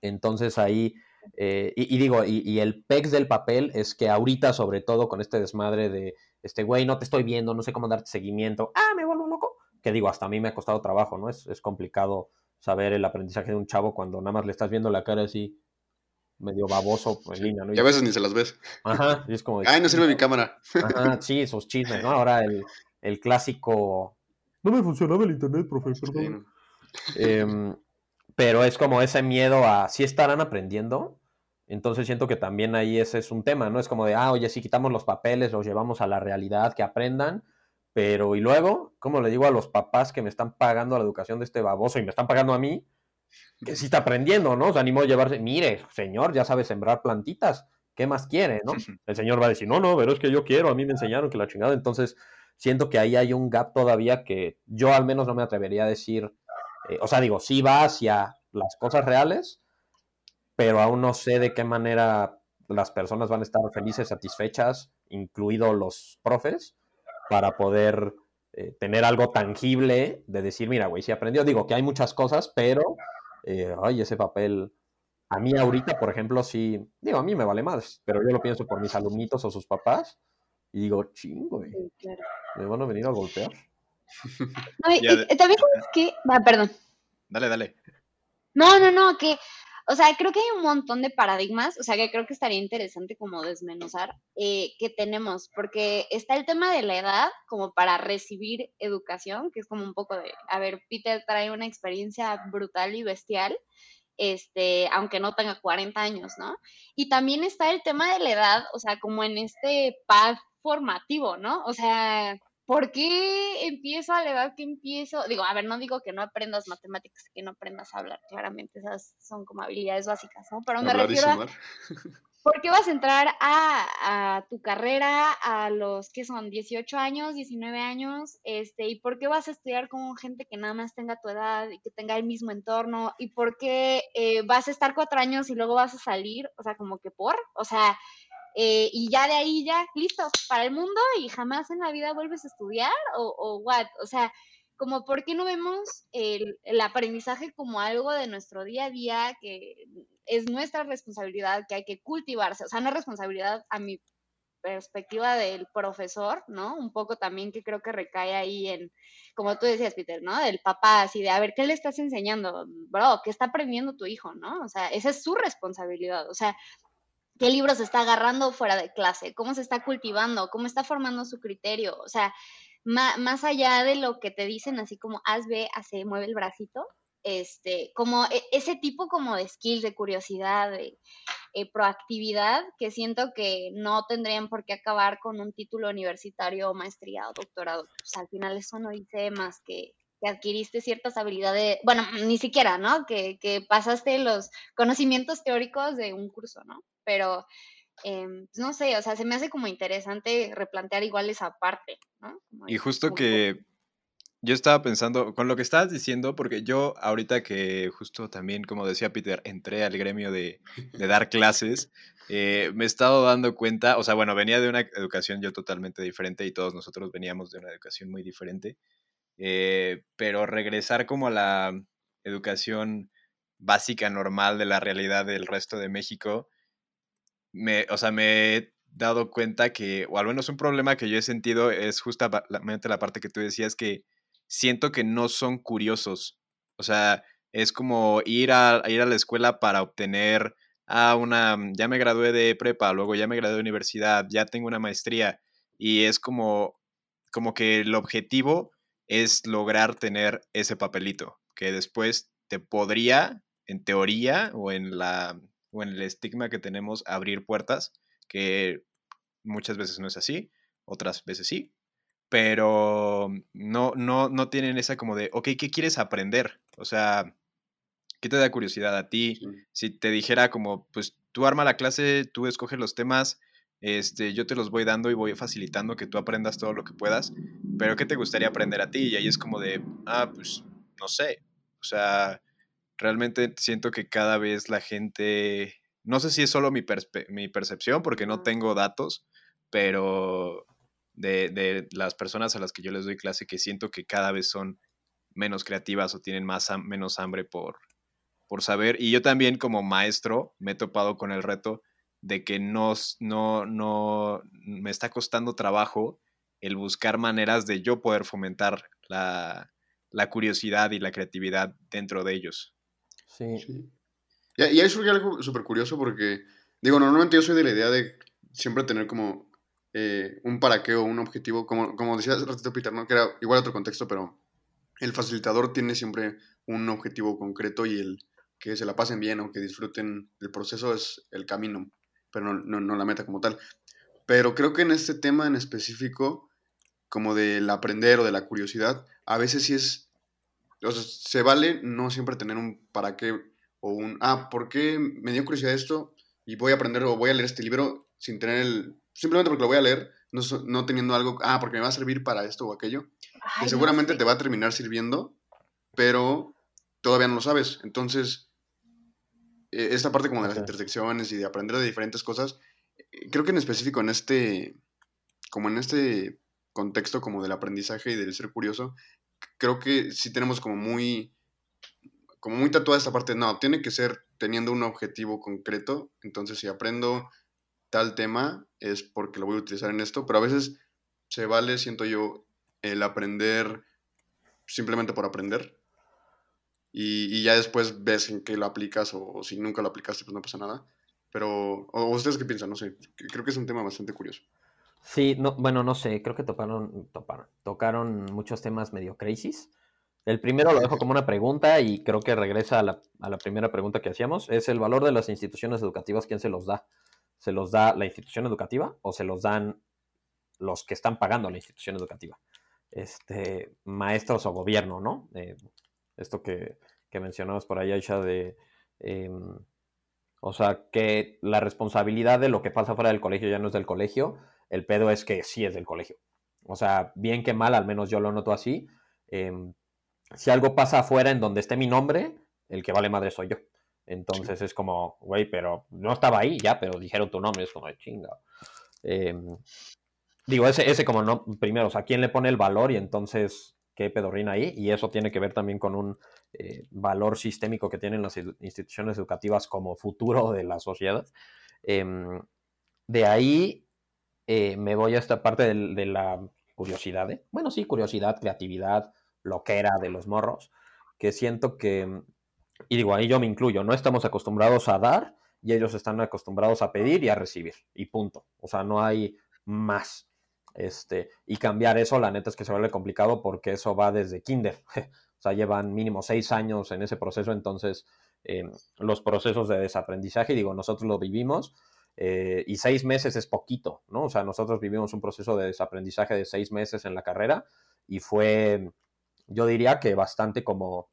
Entonces ahí, eh, y, y digo, y, y el pex del papel es que ahorita, sobre todo con este desmadre de, este güey, no te estoy viendo, no sé cómo darte seguimiento, ah, me vuelvo loco. Que digo, hasta a mí me ha costado trabajo, ¿no? Es, es complicado saber el aprendizaje de un chavo cuando nada más le estás viendo la cara así medio baboso en línea, ¿no? Y a veces ni se las ves. Ajá, y es como... Ay, no sirve mi cámara. Ajá, sí, esos chismes, ¿no? Ahora el, el clásico... No me funcionaba el internet, profe, Sí, no. Em, pero es como ese miedo a si estarán aprendiendo. Entonces siento que también ahí ese es un tema, ¿no? Es como de, ah, oye, si quitamos los papeles, los llevamos a la realidad, que aprendan. Pero, y luego, ¿cómo le digo a los papás que me están pagando la educación de este baboso y me están pagando a mí? Que sí está aprendiendo, ¿no? O sea, animo a llevarse, mire, señor, ya sabe sembrar plantitas, ¿qué más quiere, no? El señor va a decir, no, no, pero es que yo quiero, a mí me enseñaron que la chingada. Entonces, siento que ahí hay un gap todavía que yo al menos no me atrevería a decir, eh, o sea, digo, sí va hacia las cosas reales, pero aún no sé de qué manera las personas van a estar felices, satisfechas, incluidos los profes, para poder eh, tener algo tangible de decir, mira, güey, sí aprendió. Digo que hay muchas cosas, pero, eh, ay, ese papel, a mí ahorita, por ejemplo, sí, digo, a mí me vale más, pero yo lo pienso por mis alumnitos o sus papás, y digo, chingo, güey, me van a venir a golpear. No, y, y- también sabes que, va, perdón. Dale, dale. No, no, no, que, o sea, creo que hay un montón de paradigmas, o sea, que creo que estaría interesante como desmenuzar eh, que tenemos, porque está el tema de la edad como para recibir educación, que es como un poco de, a ver, Peter trae una experiencia brutal y bestial, este, aunque no tenga 40 años, ¿no? Y también está el tema de la edad, o sea, como en este path formativo, ¿no? O sea, ¿por qué empiezo a la edad que empiezo? Digo, a ver, no digo que no aprendas matemáticas, que no aprendas a hablar, claramente esas son como habilidades básicas, ¿no? Pero me Hablar refiero a. ¿por qué vas a entrar a, a tu carrera a los que son 18 años, 19 años? Este, ¿Y por qué vas a estudiar con gente que nada más tenga tu edad y que tenga el mismo entorno? ¿Y por qué eh, vas a estar cuatro años y luego vas a salir? O sea, como que por, o sea, eh, y ya de ahí ya, listos para el mundo y jamás en la vida vuelves a estudiar o, o what? O sea, como por qué no vemos el, el aprendizaje como algo de nuestro día a día, que es nuestra responsabilidad, que hay que cultivarse, o sea, no responsabilidad a mi perspectiva del profesor, ¿no? Un poco también que creo que recae ahí en, como tú decías, Peter, ¿no? Del papá, así de, a ver, ¿qué le estás enseñando? Bro, ¿qué está aprendiendo tu hijo, no? O sea, esa es su responsabilidad, o sea, qué libros está agarrando fuera de clase, cómo se está cultivando, cómo está formando su criterio, o sea, ma- más allá de lo que te dicen, así como haz, ve, hace, mueve el bracito, este, como e- ese tipo como de skills, de curiosidad, de eh, proactividad, que siento que no tendrían por qué acabar con un título universitario maestría o doctorado. Pues al final eso no dice más que que adquiriste ciertas habilidades, bueno, ni siquiera, ¿no? Que, que pasaste los conocimientos teóricos de un curso, ¿no? Pero, em, pues, no sé, o sea, se me hace como interesante replantear igual esa parte, ¿no? Como Y justo que yo estaba pensando, con lo que estabas diciendo, porque yo ahorita que justo también, como decía Peter, entré al gremio de, de dar clases, eh, me he estado dando cuenta, o sea, bueno, venía de una educación yo totalmente diferente y todos nosotros veníamos de una educación muy diferente, eh, pero regresar como a la educación básica, normal de la realidad del resto de México, me, o sea, me he dado cuenta que, o al menos un problema que yo he sentido es justamente la parte que tú decías que siento que no son curiosos. O sea, es como ir a, a ir a la escuela para obtener ah, una, ya me gradué de prepa, luego ya me gradué de universidad, ya tengo una maestría y es como, como que el objetivo es lograr tener ese papelito que después te podría, en teoría o en la o en el estigma que tenemos, abrir puertas, que muchas veces no es así, otras veces sí, pero no, no, no tienen esa como de, ok, ¿qué quieres aprender? O sea, ¿qué te da curiosidad a ti? Sí. Si te dijera como, pues tú arma la clase, tú escoges los temas, este, yo te los voy dando y voy facilitando que tú aprendas todo lo que puedas, pero ¿qué te gustaría aprender a ti? Y ahí es como de, ah, pues, no sé, o sea, realmente siento que cada vez la gente, no sé si es solo mi, perspe- mi percepción, porque no tengo datos, pero de, de las personas a las que yo les doy clase, que siento que cada vez son menos creativas o tienen más menos hambre por, por saber. Y yo también como maestro me he topado con el reto de que no, no, no me está costando trabajo el buscar maneras de yo poder fomentar la, la curiosidad y la creatividad dentro de ellos. Sí. Sí. Y, y ahí surge algo súper curioso porque, digo, normalmente yo soy de la idea de siempre tener como eh, un para qué o un objetivo, como, como decía hace ratito Peter, ¿no? Que era igual otro contexto, pero el facilitador tiene siempre un objetivo concreto y el que se la pasen bien o que disfruten el proceso es el camino, pero no, no, no la meta como tal. Pero creo que en este tema en específico, como del aprender o de la curiosidad, a veces sí es o sea, se vale no siempre tener un para qué o un, ah, ¿por qué me dio curiosidad esto y voy a aprender o voy a leer este libro sin tener el, simplemente porque lo voy a leer, no, no teniendo algo, ah, porque me va a servir para esto o aquello, Ay, que no seguramente sé. te va a terminar sirviendo, pero todavía no lo sabes. Entonces, esta parte como de las Ok. intersecciones y de aprender de diferentes cosas, eh, creo que en específico en este, como en este contexto como del aprendizaje y del ser curioso, creo que sí tenemos como muy, como muy tatuada esta parte, no, tiene que ser teniendo un objetivo concreto, entonces si aprendo tal tema es porque lo voy a utilizar en esto, pero a veces se vale, siento yo, el aprender simplemente por aprender. Y, ya después ves en qué lo aplicas o, si nunca lo aplicaste, pues no pasa nada. Pero, o, ustedes qué piensan, no sé, creo que es un tema bastante curioso. Sí, no, bueno, no sé, creo que toparon, toparon, tocaron muchos temas medio crisis. El primero lo dejo como una pregunta y creo que regresa a la, a la primera pregunta que hacíamos. Es el valor de las instituciones educativas, ¿quién se los da? ¿Se los da la institución educativa o se los dan los que están pagando a la institución educativa? este, maestros o gobierno, ¿no? Eh, esto que, que mencionabas por ahí, Aisha, de... em, o sea, que la responsabilidad de lo que pasa fuera del colegio ya no es del colegio, el pedo es que sí es del colegio. O sea, bien que mal, al menos yo lo noto así. em, si algo pasa afuera en donde esté mi nombre, el que vale madre soy yo. Entonces es como, güey, pero no estaba ahí ya, pero dijeron tu nombre, es como, chinga. Em, digo, ese, ese como no, primero, o sea, ¿quién le pone el valor y entonces qué pedorrina ahí? Y eso tiene que ver también con un eh, valor sistémico que tienen las instituciones educativas como futuro de la sociedad. Em, de ahí eh, me voy a esta parte del- de, la curiosidad, ¿eh? bueno, sí, curiosidad, creatividad, lo que era de los morros, que siento que, y digo, ahí yo me incluyo, no estamos acostumbrados a dar y ellos están acostumbrados a pedir y a recibir, y punto. O sea, no hay más. Este, y cambiar eso, la neta es que se vuelve complicado porque eso va desde kinder. O sea, llevan mínimo seis años en ese proceso, entonces eh, los procesos de desaprendizaje, digo, nosotros lo vivimos, eh, y seis meses es poquito, ¿no? O sea, nosotros vivimos un proceso de desaprendizaje de seis meses en la carrera y fue, yo diría que bastante como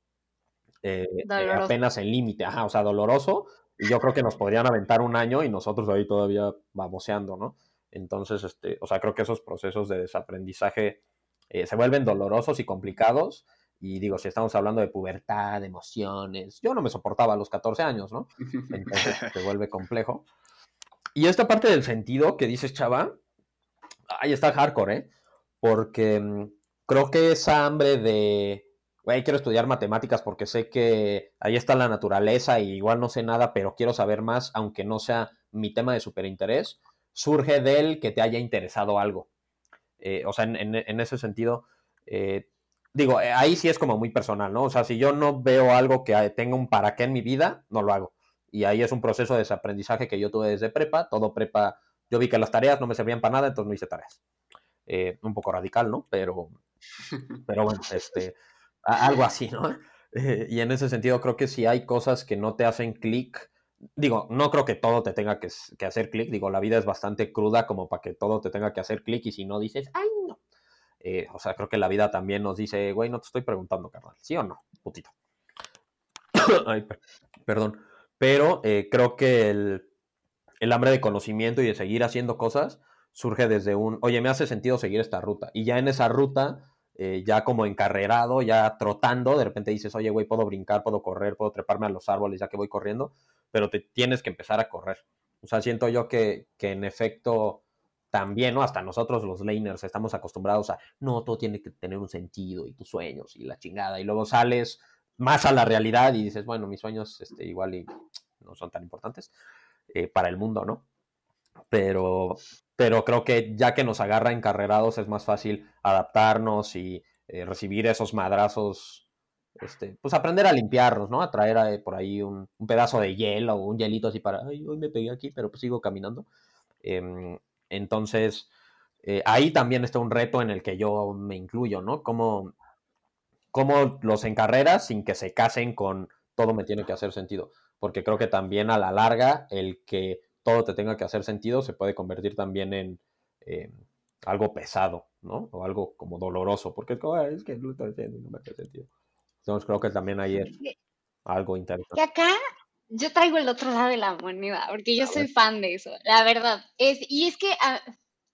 eh, apenas en límite, ajá, o sea, doloroso. Y yo creo que nos podrían aventar un año y nosotros ahí todavía baboseando, ¿no? Entonces, este, o sea, creo que esos procesos de desaprendizaje eh, se vuelven dolorosos y complicados. Y digo, si estamos hablando de pubertad, de emociones, yo no me soportaba a los 14 años, ¿no? Entonces se vuelve complejo. Y esta parte del sentido que dices, chava, ahí está hardcore, ¿eh? Porque mm, creo que esa hambre de, güey, quiero estudiar matemáticas porque sé que ahí está la naturaleza y igual no sé nada, pero quiero saber más, aunque no sea mi tema de superinterés, surge del que te haya interesado algo. Eh, o sea, en, en- en ese sentido, eh, digo, eh, ahí sí es como muy personal, ¿no? O sea, si yo no veo algo que tenga un para qué en mi vida, no lo hago. Y ahí es un proceso de desaprendizaje que yo tuve desde prepa, todo prepa, yo vi que las tareas no me servían para nada, entonces no hice tareas. Eh, un poco radical, ¿no? Pero, pero bueno, este, algo así, ¿no? Y en ese sentido creo que si hay cosas que no te hacen clic, digo, no creo que todo te tenga que, hacer clic, digo, la vida es bastante cruda como para que todo te tenga que hacer clic y si no dices, ay, no. Eh, o sea, creo que la vida también nos dice, güey, no te estoy preguntando, carnal, ¿sí o no? Putito. Ay, per- perdón. Pero eh, creo que el, el hambre de conocimiento y de seguir haciendo cosas surge desde un, oye, me hace sentido seguir esta ruta. Y ya en esa ruta, eh, ya como encarrerado, ya trotando, de repente dices, oye, güey, puedo brincar, puedo correr, puedo treparme a los árboles ya que voy corriendo, pero te tienes que empezar a correr. O sea, siento yo que, que en efecto también, ¿no? Hasta nosotros los laners estamos acostumbrados a, no, todo tiene que tener un sentido y tus sueños y la chingada. Y luego sales más a la realidad y dices, bueno, mis sueños este, igual y no son tan importantes eh, para el mundo, ¿no? Pero, pero creo que ya que nos agarra encarrerados es más fácil adaptarnos y eh, recibir esos madrazos, este, pues aprender a limpiarnos, ¿no? A traer eh, por ahí un, un pedazo de hielo o un hielito así para, ay, hoy me pegué aquí, pero pues sigo caminando. Em, entonces, eh, ahí también está un reto en el que yo me incluyo, ¿no? Cómo, cómo los encarreras sin que se casen con todo me tiene que hacer sentido. Porque creo que también a la larga el que todo te tenga que hacer sentido se puede convertir también en eh, algo pesado, ¿no? O algo como doloroso, porque es como, "Ay, es que no estoy haciendo no me hace sentido. Entonces creo que también ahí es algo Que interesante. acá yo traigo el otro lado de la moneda, porque yo soy fan de eso, la verdad. Es, y es que a,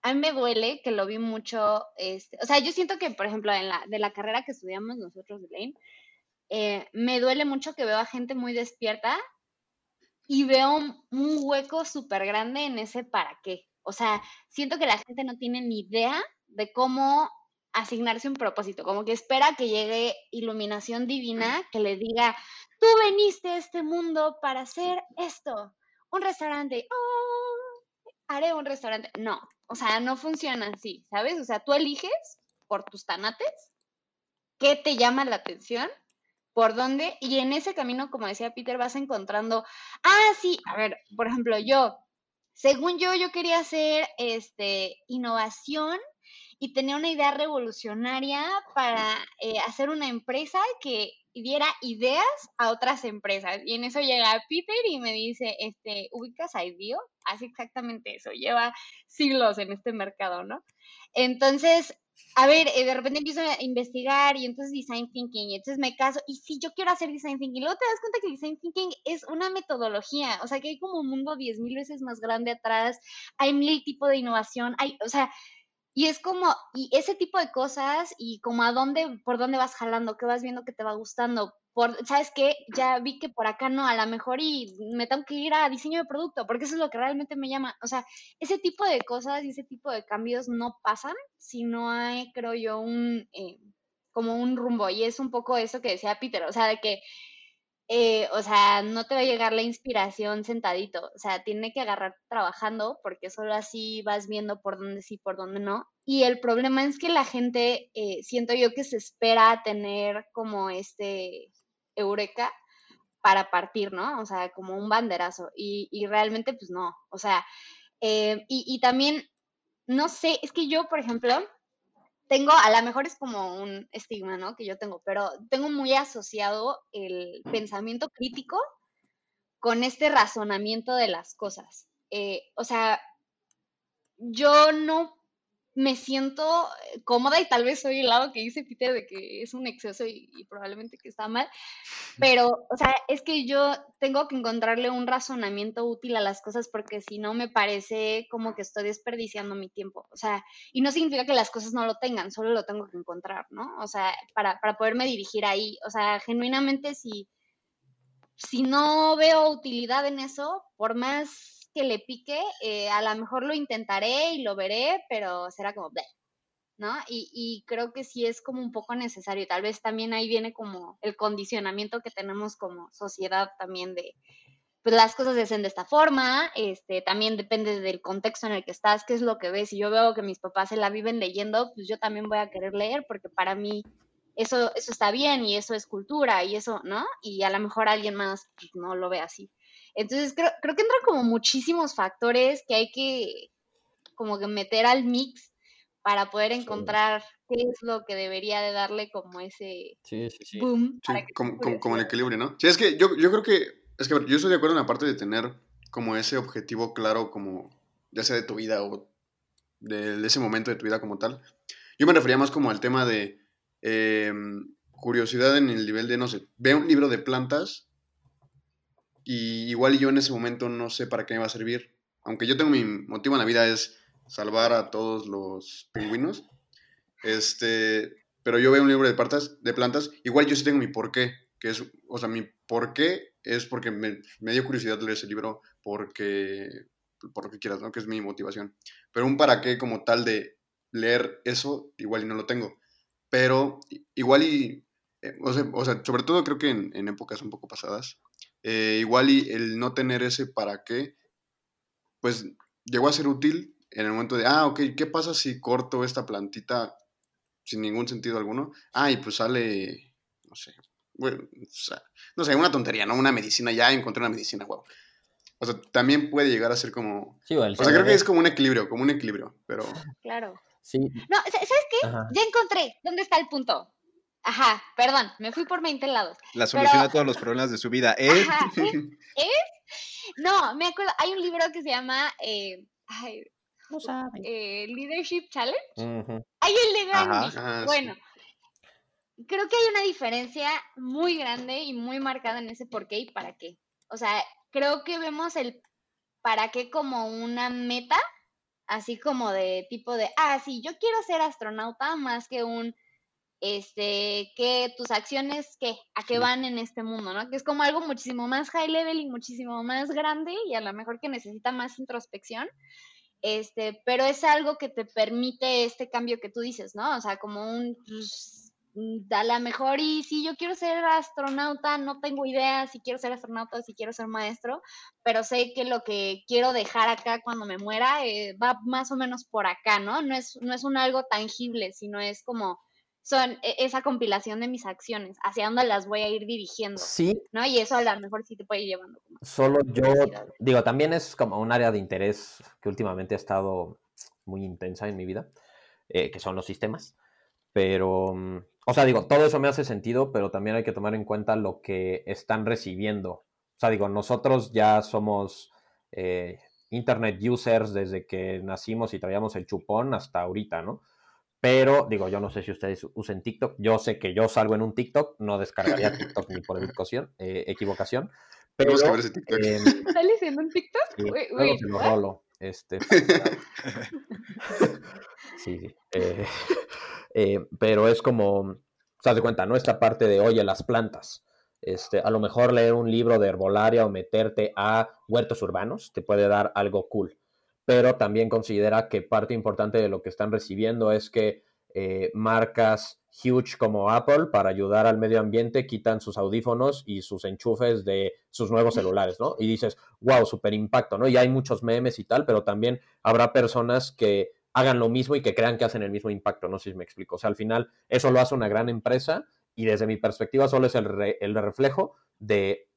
a mí me duele que lo vi mucho, este, o sea, yo siento que, por ejemplo, en la, de la carrera que estudiamos nosotros de Lane, eh, me duele mucho que veo a gente muy despierta y veo un, un hueco súper grande en ese para qué. O sea, siento que la gente no tiene ni idea de cómo asignarse un propósito, como que espera que llegue iluminación divina que le diga, tú veniste a este mundo para hacer esto, un restaurante, oh, haré un restaurante. No, o sea, no funciona así, ¿sabes? O sea, tú eliges por tus tanates qué te llama la atención, por dónde, y en ese camino, como decía Peter, vas encontrando, ah, sí, a ver, por ejemplo, yo, según yo, yo quería hacer este, innovación y tenía una idea revolucionaria para eh, hacer una empresa que diera ideas a otras empresas. Y en eso llega Peter y me dice, este, ¿ubicas a IDEO? Hace exactamente eso, lleva siglos en este mercado, ¿no? Entonces, a ver, eh, de repente empiezo a investigar y entonces design thinking, y entonces me caso, y sí, yo quiero hacer design thinking, luego te das cuenta que design thinking es una metodología, o sea, que hay como un mundo diez mil veces más grande atrás, hay mil tipos de innovación, hay, o sea, y es como, y ese tipo de cosas, y como a dónde, por dónde vas jalando, qué vas viendo que te va gustando, por, ¿sabes qué? Ya vi que por acá no, a lo mejor y me tengo que ir a diseño de producto, porque eso es lo que realmente me llama. O sea, ese tipo de cosas y ese tipo de cambios no pasan si no hay, creo yo, un, eh, como un rumbo. Y es un poco eso que decía Peter, o sea, de que, eh, o sea, no te va a llegar la inspiración sentadito, o sea, tiene que agarrar trabajando, porque solo así vas viendo por dónde sí, por dónde no. Y el problema es que la gente, eh, siento yo que se espera tener como este eureka para partir, ¿no? O sea, como un banderazo. Y, y realmente, pues no. O sea, eh, y, y, también, no sé, es que yo, por ejemplo, tengo, a lo mejor es como un estigma, ¿no? Que yo tengo, pero tengo muy asociado el pensamiento crítico con este razonamiento de las cosas. Eh, o sea, yo no me siento eh, cómoda y tal vez soy el lado que dice Peter de que es un exceso y, probablemente que está mal, pero, o sea, es que yo tengo que encontrarle un razonamiento útil a las cosas porque si no me parece como que estoy desperdiciando mi tiempo, o sea, y no significa que las cosas no lo tengan, solo lo tengo que encontrar, ¿no? O sea, para, para poderme dirigir ahí, o sea, genuinamente si, si no veo utilidad en eso, por más le pique, eh, a lo mejor lo intentaré y lo veré, pero será como, ¿no? Y, y, creo que sí es como un poco necesario. Tal vez también ahí viene como el condicionamiento que tenemos como sociedad también de, pues las cosas se hacen de esta forma, este, también depende del contexto en el que estás, qué es lo que ves. Si yo veo que mis papás se la viven leyendo, pues yo también voy a querer leer porque para mí eso, eso está bien y eso es cultura y eso, ¿no? Y a lo mejor alguien más pues, no lo ve así. Entonces creo, creo que entran como muchísimos factores que hay que como que meter al mix para poder encontrar qué es lo que debería de darle como ese boom. como, como, el equilibrio, ¿no? Sí, es que yo, yo creo que, es que yo estoy de acuerdo en la parte de tener como ese objetivo claro, como ya sea de tu vida o de, ese momento de tu vida como tal. Yo me refería más como al tema de em, curiosidad en el nivel de, no sé, ve un libro de plantas y igual yo en ese momento no sé para qué me va a servir. Aunque yo tengo mi motivo en la vida es salvar a todos los pingüinos. Este, pero yo veo un libro de plantas, de plantas, igual yo sí tengo mi porqué, que es, o sea, mi porqué es porque me, me dio curiosidad leer ese libro, porque, por lo que quieras, ¿no? Que es mi motivación. Pero un para qué como tal de leer eso, igual y no lo tengo. Pero igual y, eh, o, sea, sobre todo creo que en, en épocas un poco pasadas, eh, igual y el no tener ese para qué, pues llegó a ser útil en el momento de, ah, ok, ¿qué pasa si corto esta plantita sin ningún sentido alguno? Ah, y pues sale, no sé, bueno, no sé, una tontería, ¿no? Una medicina, ya encontré una medicina, wow. O sea, también puede llegar a ser como... Sí, o sea, creo que es como un equilibrio, como un equilibrio, pero... Claro. Sí. No, ¿sabes qué? Ya encontré dónde está el punto. Ajá, perdón, me fui por 20 lados. La solución a todos los problemas de su vida es... ¿es? No, me acuerdo, hay un libro que se llama eh, eh, Leadership Challenge. Hay el libro ah, Bueno, creo que hay una diferencia muy grande y muy marcada en ese por qué y para qué. O sea, creo que vemos el para qué como una meta, así como de tipo de, ah, sí, yo quiero ser astronauta más que un este, que tus acciones, ¿qué? ¿A qué van en este mundo, no? Que es como algo muchísimo más high level y muchísimo más grande y a lo mejor que necesita más introspección, este, pero es algo que te permite este cambio que tú dices, ¿no? O sea, como un, pues, a lo mejor y si yo quiero ser astronauta, no tengo idea si quiero ser astronauta o si quiero ser maestro, pero sé que lo que quiero dejar acá cuando me muera eh, va más o menos por acá, ¿no? No es, no es un algo tangible, sino es como son e, esa compilación de mis acciones, hacia dónde las voy a ir dirigiendo. Sí. ¿No? Y eso a lo mejor sí te puede ir llevando. Solo yo, digo, también es como un área de interés que últimamente ha estado muy intensa en mi vida, eh, que son los sistemas. Pero, o sea, digo, todo eso me hace sentido, pero también hay que tomar en cuenta lo que están recibiendo. O sea, digo, nosotros ya somos eh, Internet users desde que nacimos y traíamos el chupón hasta ahorita, ¿no? Pero digo, yo no sé si ustedes usen TikTok, yo sé que yo salgo en un TikTok, no descargaría TikTok ni por equivocación, eh, equivocación pero, Tenemos que ver ese TikTok. em, ¿Sales en un TikTok? Sí, se lo ¿what? rolo. Este, sí, sí. eh, eh, pero es como, se de cuenta, ¿no? Esta parte de, oye, las plantas. Este, a lo mejor leer un libro de herbolaria o meterte a huertos urbanos te puede dar algo cool. Pero también considera que parte importante de lo que están recibiendo es que eh, marcas huge como Apple para ayudar al medio ambiente quitan sus audífonos y sus enchufes de sus nuevos celulares, ¿no? Y dices, wow, super impacto, ¿no? Y hay muchos memes y tal, pero también habrá personas que hagan lo mismo y que crean que hacen el mismo impacto, no sé si me explico. O sea, al final eso lo hace una gran empresa y desde mi perspectiva solo es el, re- el reflejo de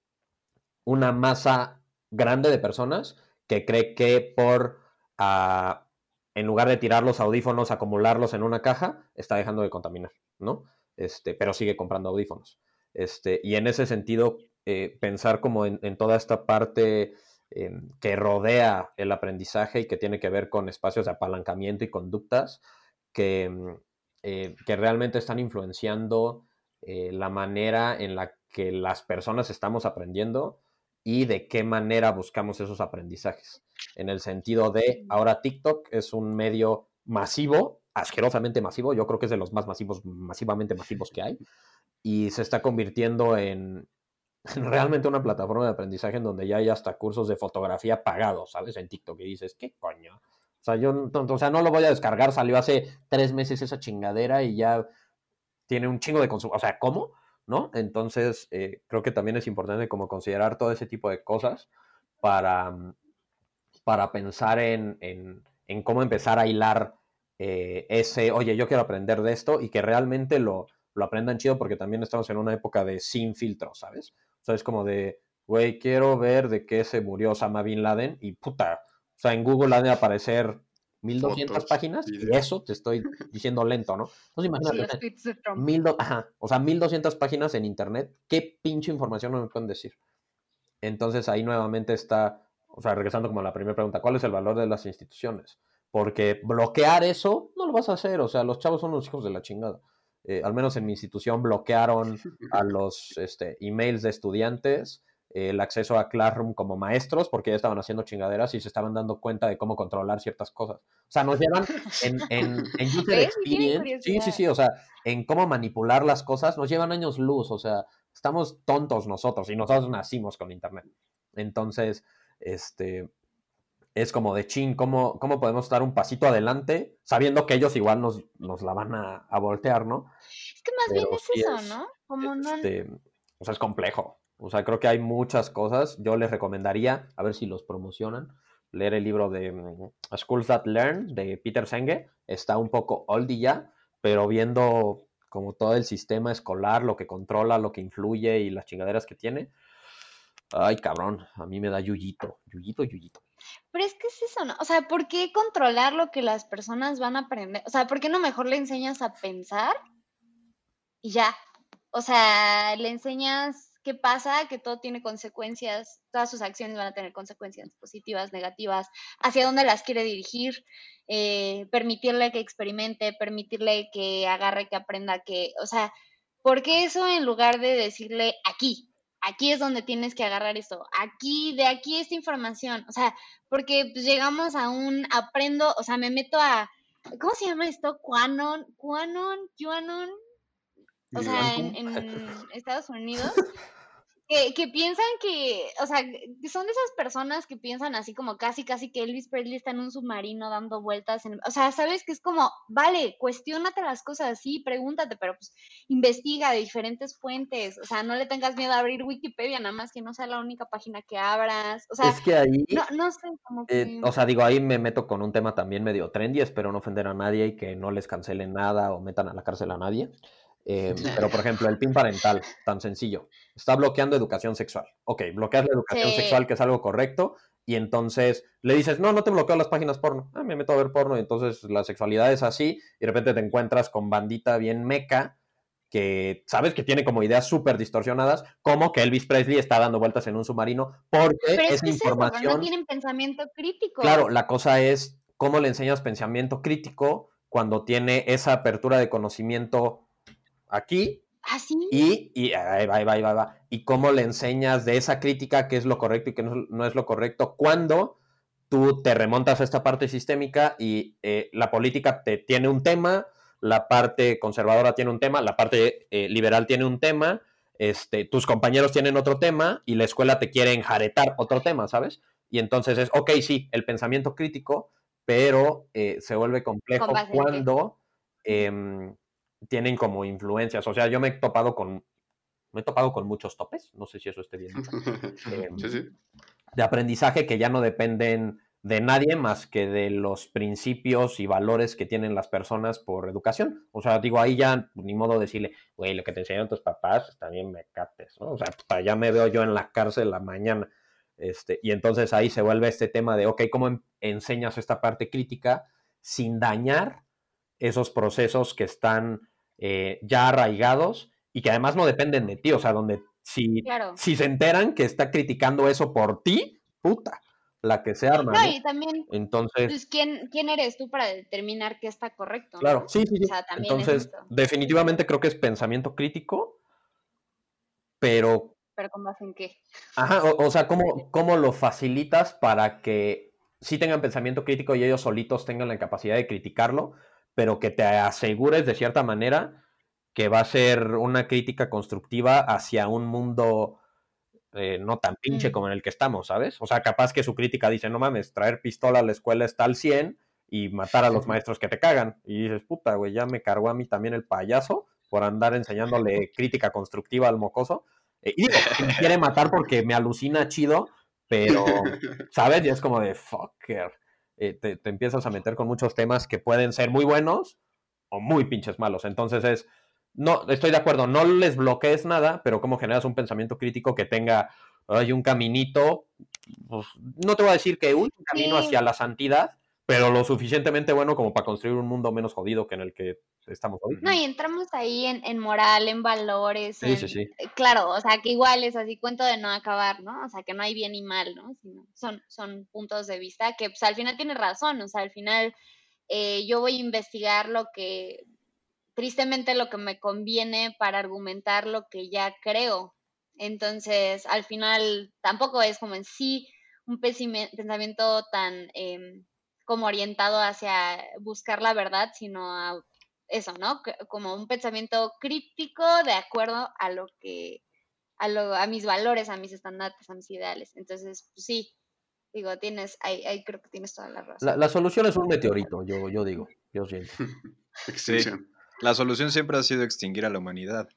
una masa grande de personas que cree que por, en lugar de tirar los audífonos, acumularlos en una caja, está dejando de contaminar, ¿no? Este, pero sigue comprando audífonos. Este, y en ese sentido, eh, pensar como en, toda esta parte eh, que rodea el aprendizaje y que tiene que ver con espacios de apalancamiento y conductas que, mm, eh, que realmente están influenciando eh, la manera en la que las personas estamos aprendiendo y de qué manera buscamos esos aprendizajes. En el sentido de, ahora TikTok es un medio masivo, asquerosamente masivo, yo creo que es de los más masivos, masivamente masivos que hay, y se está convirtiendo en, en realmente una plataforma de aprendizaje en donde ya hay hasta cursos de fotografía pagados, ¿sabes? En TikTok, y dices, ¿qué coño? O sea, yo no- o sea, no lo voy a descargar, salió hace tres meses esa chingadera y ya tiene un chingo de consumo. O sea, ¿cómo? ¿No? Entonces, eh, creo que también es importante como considerar todo ese tipo de cosas para, mm, para pensar en, en- en cómo empezar a hilar eh, ese, oye, yo quiero aprender de esto y que realmente lo, lo aprendan chido porque también estamos en una época de sin filtro, ¿sabes? O sea, es como de, güey, quiero ver de qué se murió Osama Bin Laden y puta, o sea, en Google han de aparecer 1200 Fotos, páginas y eso te estoy diciendo lento, ¿no? Entonces Sí, imagínate, los Trump. Mil do- ajá, o sea, 1200 páginas en internet, ¿qué pinche información no me pueden decir? Entonces ahí nuevamente está, o sea, regresando como a la primera pregunta, ¿cuál es el valor de las instituciones? Porque bloquear eso no lo vas a hacer, o sea, los chavos son los hijos de la chingada. Eh, al menos en mi institución bloquearon a los este, emails de estudiantes, el acceso a Classroom como maestros, porque ya estaban haciendo chingaderas y se estaban dando cuenta de cómo controlar ciertas cosas. O sea, nos llevan en, en, en user experience. Sí, sí, sí, o sea, en cómo manipular las cosas, nos llevan años luz, o sea, estamos tontos nosotros y nosotros nacimos con Internet. Entonces, este, es como de chin, ¿cómo, cómo podemos dar un pasito adelante sabiendo que ellos igual nos, nos la van a, a voltear, ¿no? Es que más bien es sí eso, es, ¿no? Como no. Este, o sea, es complejo. O sea, creo que hay muchas cosas. Yo les recomendaría, a ver si los promocionan, leer el libro de mm, Schools That Learn de Peter Senge. Está un poco oldie ya, pero viendo como todo el sistema escolar, lo que controla, lo que influye y las chingaderas que tiene. Ay, cabrón, a mí me da yuyito, yuyito, yuyito. Pero es que es eso, ¿no? O sea, ¿por qué controlar lo que las personas van a aprender? O sea, ¿por qué no mejor le enseñas a pensar y ya? O sea, le enseñas qué pasa, que todo tiene consecuencias, todas sus acciones van a tener consecuencias positivas, negativas, hacia dónde las quiere dirigir, eh, permitirle que experimente, permitirle que agarre, que aprenda, que, o sea, ¿por qué eso en lugar de decirle aquí? Aquí es donde tienes que agarrar esto, aquí, de aquí esta información, o sea, porque pues, llegamos a un aprendo, o sea, me meto a, ¿cómo se llama esto? Quanon, Quanon, QAnon, o sea, en, en Estados Unidos, que, que piensan que, o sea, que son de esas personas que piensan así como casi, casi que Elvis Presley está en un submarino dando vueltas, en, o sea, sabes que es como, vale, cuestionate las cosas, sí, pregúntate, pero pues investiga de diferentes fuentes, o sea, no le tengas miedo a abrir Wikipedia, nada más que no sea la única página que abras, o sea, es que ahí, no, no sé, que... eh, o sea, digo, ahí me meto con un tema también medio trendy, espero no ofender a nadie y que no les cancelen nada o metan a la cárcel a nadie. Eh, pero, por ejemplo, el PIN parental, tan sencillo, está bloqueando educación sexual. Ok, bloqueas la educación Sí. sexual, que es algo correcto, y entonces le dices, no, no te bloqueo las páginas porno. Ah, me meto a ver porno, y entonces la sexualidad es así, y de repente te encuentras con bandita bien meca, que sabes que tiene como ideas súper distorsionadas, como que Elvis Presley está dando vueltas en un submarino, porque Pero es que es eso, información... no tienen pensamiento crítico. Claro, la cosa es cómo le enseñas pensamiento crítico cuando tiene esa apertura de conocimiento aquí ¿Ah, sí? y, y ahí va, ahí va, ahí va, y cómo le enseñas de esa crítica qué es lo correcto y qué no, no es lo correcto cuando tú te remontas a esta parte sistémica y eh, la política te tiene un tema, la parte conservadora tiene un tema, la parte eh, liberal tiene un tema, este, tus compañeros tienen otro tema y la escuela te quiere enjaretar otro tema, ¿sabes? Y entonces es, ok, sí, el pensamiento crítico, pero eh, se vuelve complejo cuando em, tienen como influencias. O sea, yo me he topado con, me he topado con muchos topes, no sé si eso esté bien. dicho, em, sí, sí. de aprendizaje que ya no dependen de nadie más que de los principios y valores que tienen las personas por educación. O sea, digo, ahí ya ni modo decirle, güey, lo que te enseñaron tus papás, también me cates, ¿no? O sea, ya me veo yo en la cárcel la mañana. Este, y entonces ahí se vuelve este tema de, ok, ¿cómo en- enseñas esta parte crítica sin dañar esos procesos que están eh, ya arraigados y que además no dependen de ti? O sea, donde si, Claro. si se enteran que está criticando eso por ti, puta, la que se arma. No, también, Entonces, pues, ¿quién, ¿quién eres tú para determinar qué está correcto? no? claro, sí, sí, sí. O sea, también es Entonces, definitivamente creo que es pensamiento crítico, pero, Pero con base en qué. ajá, o, o sea, ¿cómo, ¿cómo lo facilitas para que sí tengan pensamiento crítico y ellos solitos tengan la capacidad de criticarlo, pero que te asegures de cierta manera que va a ser una crítica constructiva hacia un mundo eh, no tan pinche como en el que estamos, ¿sabes? O sea, capaz que su crítica dice, no mames, traer pistola a la escuela está al 100 y matar a los maestros que te cagan. Y dices, puta, güey, ya me cargó a mí también el payaso por andar enseñándole crítica constructiva al mocoso. Eh, y digo, me quiere matar porque me alucina chido, pero, ¿sabes? Y es como de, fucker. Eh, te, te empiezas a meter con muchos temas que pueden ser muy buenos o muy pinches malos. Entonces es, no, estoy de acuerdo, no les bloquees nada, pero cómo generas un pensamiento crítico que tenga, hay un caminito, pues, no te voy a decir que un camino hacia la santidad, pero lo suficientemente bueno como para construir un mundo menos jodido que en el que estamos hoy. No, y entramos ahí en, en moral, en valores. Sí, en- sí, sí. eh, Claro, o sea, que igual es así, cuento de no acabar, ¿no? O sea, que no hay bien y mal, ¿no? Sino son, son puntos de vista que, pues, al final tienes razón, o sea, al final eh, yo voy a investigar lo que, tristemente, lo que me conviene para argumentar lo que ya creo. Entonces, al final, tampoco es como en sí un pensamiento tan em, como orientado hacia buscar la verdad, sino a eso, ¿no? Como un pensamiento crítico de acuerdo a lo que, a, lo, a mis valores, a mis estandartes, a mis ideales. Entonces, pues sí, digo, tienes, ahí, ahí creo que tienes toda la razón. La, la solución es un meteorito, yo, yo digo, yo siento. Extinción. La solución siempre ha sido extinguir a la humanidad.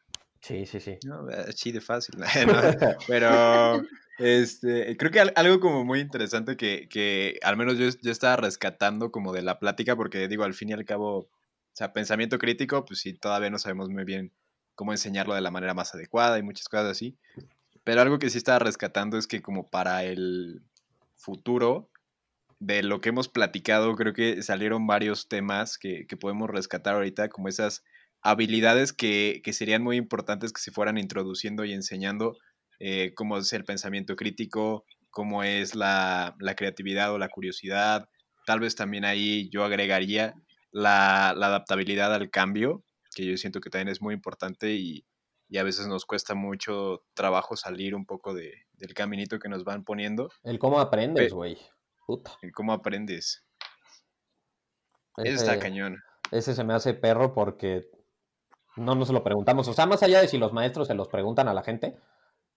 Sí, sí, sí. No, eh, así de fácil. No, pero este, creo que al- algo como muy interesante que, que al menos yo, yo estaba rescatando como de la plática, porque digo, al fin y al cabo, o sea, pensamiento crítico, pues sí, todavía no sabemos muy bien cómo enseñarlo de la manera más adecuada y muchas cosas así. Pero algo que sí estaba rescatando es que como para el futuro, de lo que hemos platicado, creo que salieron varios temas que, que podemos rescatar ahorita, como esas habilidades que, que serían muy importantes que se fueran introduciendo y enseñando, eh, como es el pensamiento crítico, cómo es la, la creatividad o la curiosidad. Tal vez también ahí yo agregaría la, la adaptabilidad al cambio, que yo siento que también es muy importante y, y a veces nos cuesta mucho trabajo salir un poco de, del caminito que nos van poniendo. El cómo aprendes, güey. El cómo aprendes. Eso está Ese- cañón. Ese se me hace perro porque no nos lo preguntamos. O sea, más allá de si los maestros se los preguntan a la gente,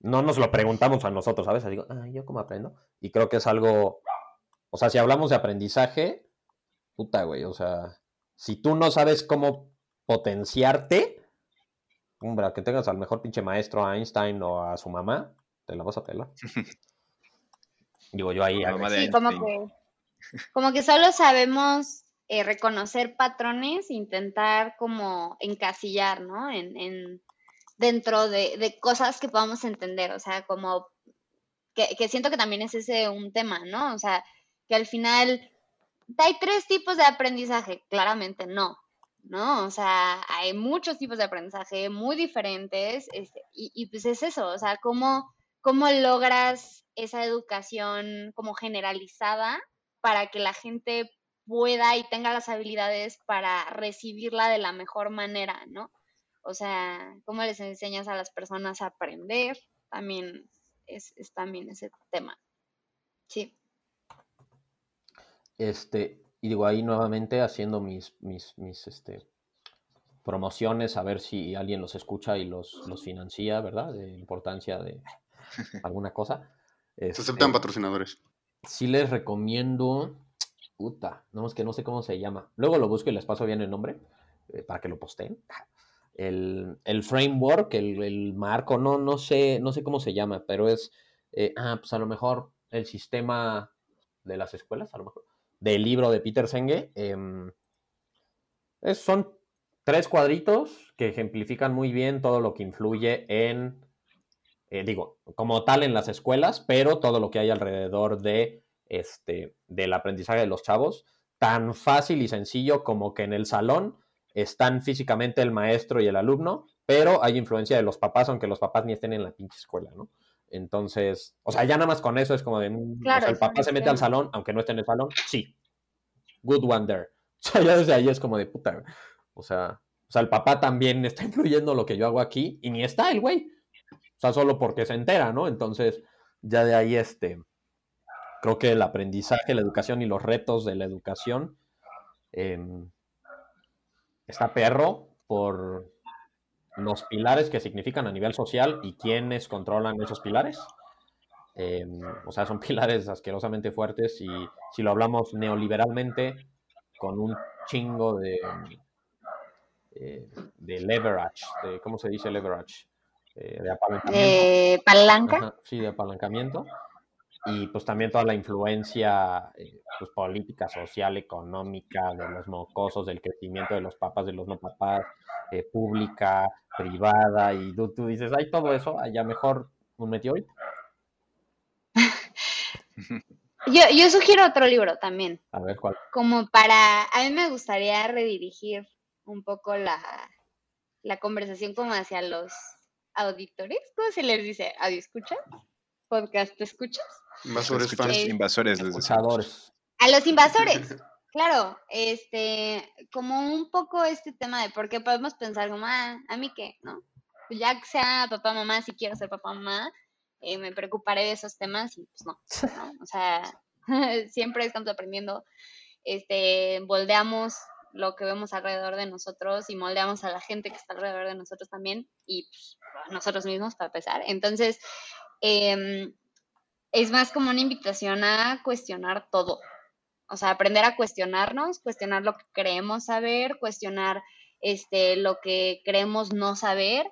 no nos lo preguntamos a nosotros, ¿sabes? Digo, ah, ¿yo cómo aprendo? Y creo que es algo. O sea, si hablamos de aprendizaje, puta, güey. O sea, si tú no sabes cómo potenciarte, hombre, que tengas al mejor pinche maestro, a Einstein o a su mamá, te la vas a pelar. Digo yo ahí. Sí, como que, como que solo sabemos eh, reconocer patrones, intentar como encasillar, ¿no? En, en dentro de, cosas que podamos entender, o sea, como que, que siento que también es ese un tema, ¿no? O sea, que al final hay tres tipos de aprendizaje, claramente no, ¿no? O sea, hay muchos tipos de aprendizaje muy diferentes, este, y, y pues es eso, o sea, cómo, cómo logras esa educación como generalizada para que la gente pueda y tenga las habilidades para recibirla de la mejor manera, ¿no? O sea, cómo les enseñas a las personas a aprender, también es, es también ese tema. Sí. Este, y digo ahí nuevamente haciendo mis, mis, mis este, promociones, a ver si alguien los escucha y los, los financia, ¿verdad? De importancia de alguna cosa. Se Este, aceptan patrocinadores. sí les recomiendo, puta, no es que no sé cómo se llama. Luego lo busco y les paso bien el nombre eh, para que lo posteen. El, el framework, el, el marco, no, no sé, no sé cómo se llama, pero es, eh, ah, pues a lo mejor el sistema de las escuelas, a lo mejor, del libro de Peter Senge. em, es- son tres cuadritos que ejemplifican muy bien todo lo que influye en, eh, digo, como tal en las escuelas, pero todo lo que hay alrededor de este, del aprendizaje de los chavos, tan fácil y sencillo como que en el salón están físicamente el maestro y el alumno, pero hay influencia de los papás, aunque los papás ni estén en la pinche escuela, ¿no? Entonces, o sea, ya nada más con eso es como de, mm, o Claro, sea, el papá se mete al salón, aunque no esté en el salón, sí. Good one there. O sea, ya desde ahí es como de puta. O sea, o sea, el papá también está influyendo lo que yo hago aquí y ni está el güey. O sea, solo porque se entera, ¿no? Entonces, ya de ahí, este, creo que el aprendizaje, la educación y los retos de la educación em, está perro por los pilares que significan a nivel social y quiénes controlan esos pilares. Em, o sea, son pilares asquerosamente fuertes y si lo hablamos neoliberalmente, con un chingo de, eh, de leverage, de, ¿cómo se dice leverage? Eh, de apalancamiento. Palanca. Ajá, sí, de apalancamiento. Y pues también toda la influencia eh, pues, política, social, económica, de los mocosos, del crecimiento de los papás, de los no papás, eh, pública, privada, y tú, tú dices, hay todo eso, allá mejor un meteorito. Yo, yo sugiero otro libro también, A ver cuál. como para, a mí me gustaría redirigir un poco la, la conversación como hacia los auditores, ¿cómo se les dice? ¿Audio escuchas? ¿Podcast escuchas? Invasores Escuchas fans. invasores, les decimos. Escuchadores. A los invasores, claro, este, como un poco este tema de por qué podemos pensar como, ah, a mí qué, ¿no? Pues ya que sea papá, mamá, si quiero ser papá, mamá, eh, me preocuparé de esos temas y pues no, ¿no? O sea, siempre estamos aprendiendo, este, moldeamos lo que vemos alrededor de nosotros y moldeamos a la gente que está alrededor de nosotros también y pues, a nosotros mismos para empezar. Entonces, em, es más como una invitación a cuestionar todo. O sea, aprender a cuestionarnos, cuestionar lo que creemos saber, cuestionar este, lo que creemos no saber.